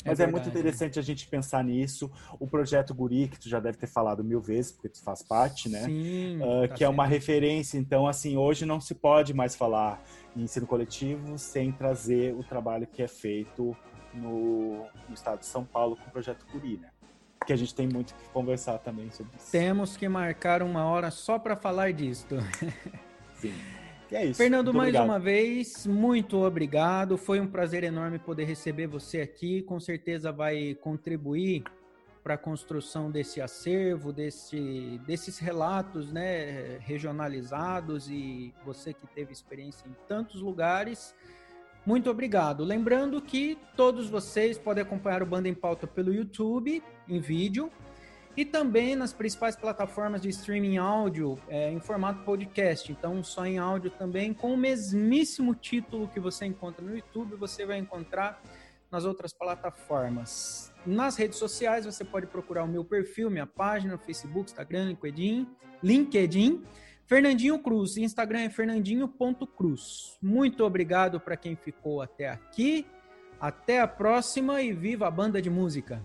É Mas é, é, muito interessante a gente pensar nisso. O projeto Guri, que tu já deve ter falado mil vezes, porque tu faz parte, né? Sim, uh, tá que é uma referência. Então, assim, hoje não se pode mais falar em ensino coletivo sem trazer o trabalho que é feito no, no estado de São Paulo com o projeto Guri, né? Que a gente tem muito que conversar também sobre isso. Temos que marcar uma hora só para falar disso. Sim. É isso. Fernando, mais obrigado. uma vez, muito obrigado. Foi um prazer enorme poder receber você aqui. Com certeza vai contribuir para a construção desse acervo, desse, desses relatos né, regionalizados e você que teve experiência em tantos lugares. Muito obrigado. Lembrando que todos vocês podem acompanhar o Banda em Pauta pelo YouTube, em vídeo, e também nas principais plataformas de streaming áudio é, em formato podcast. Então, só em áudio também, com o mesmíssimo título que você encontra no YouTube, você vai encontrar nas outras plataformas. Nas redes sociais, você pode procurar o meu perfil, minha página, Facebook, Instagram, LinkedIn, LinkedIn. Fernandinho Cruz, Instagram é fernandinho.cruz. Muito obrigado para quem ficou até aqui. Até a próxima e viva a banda de música!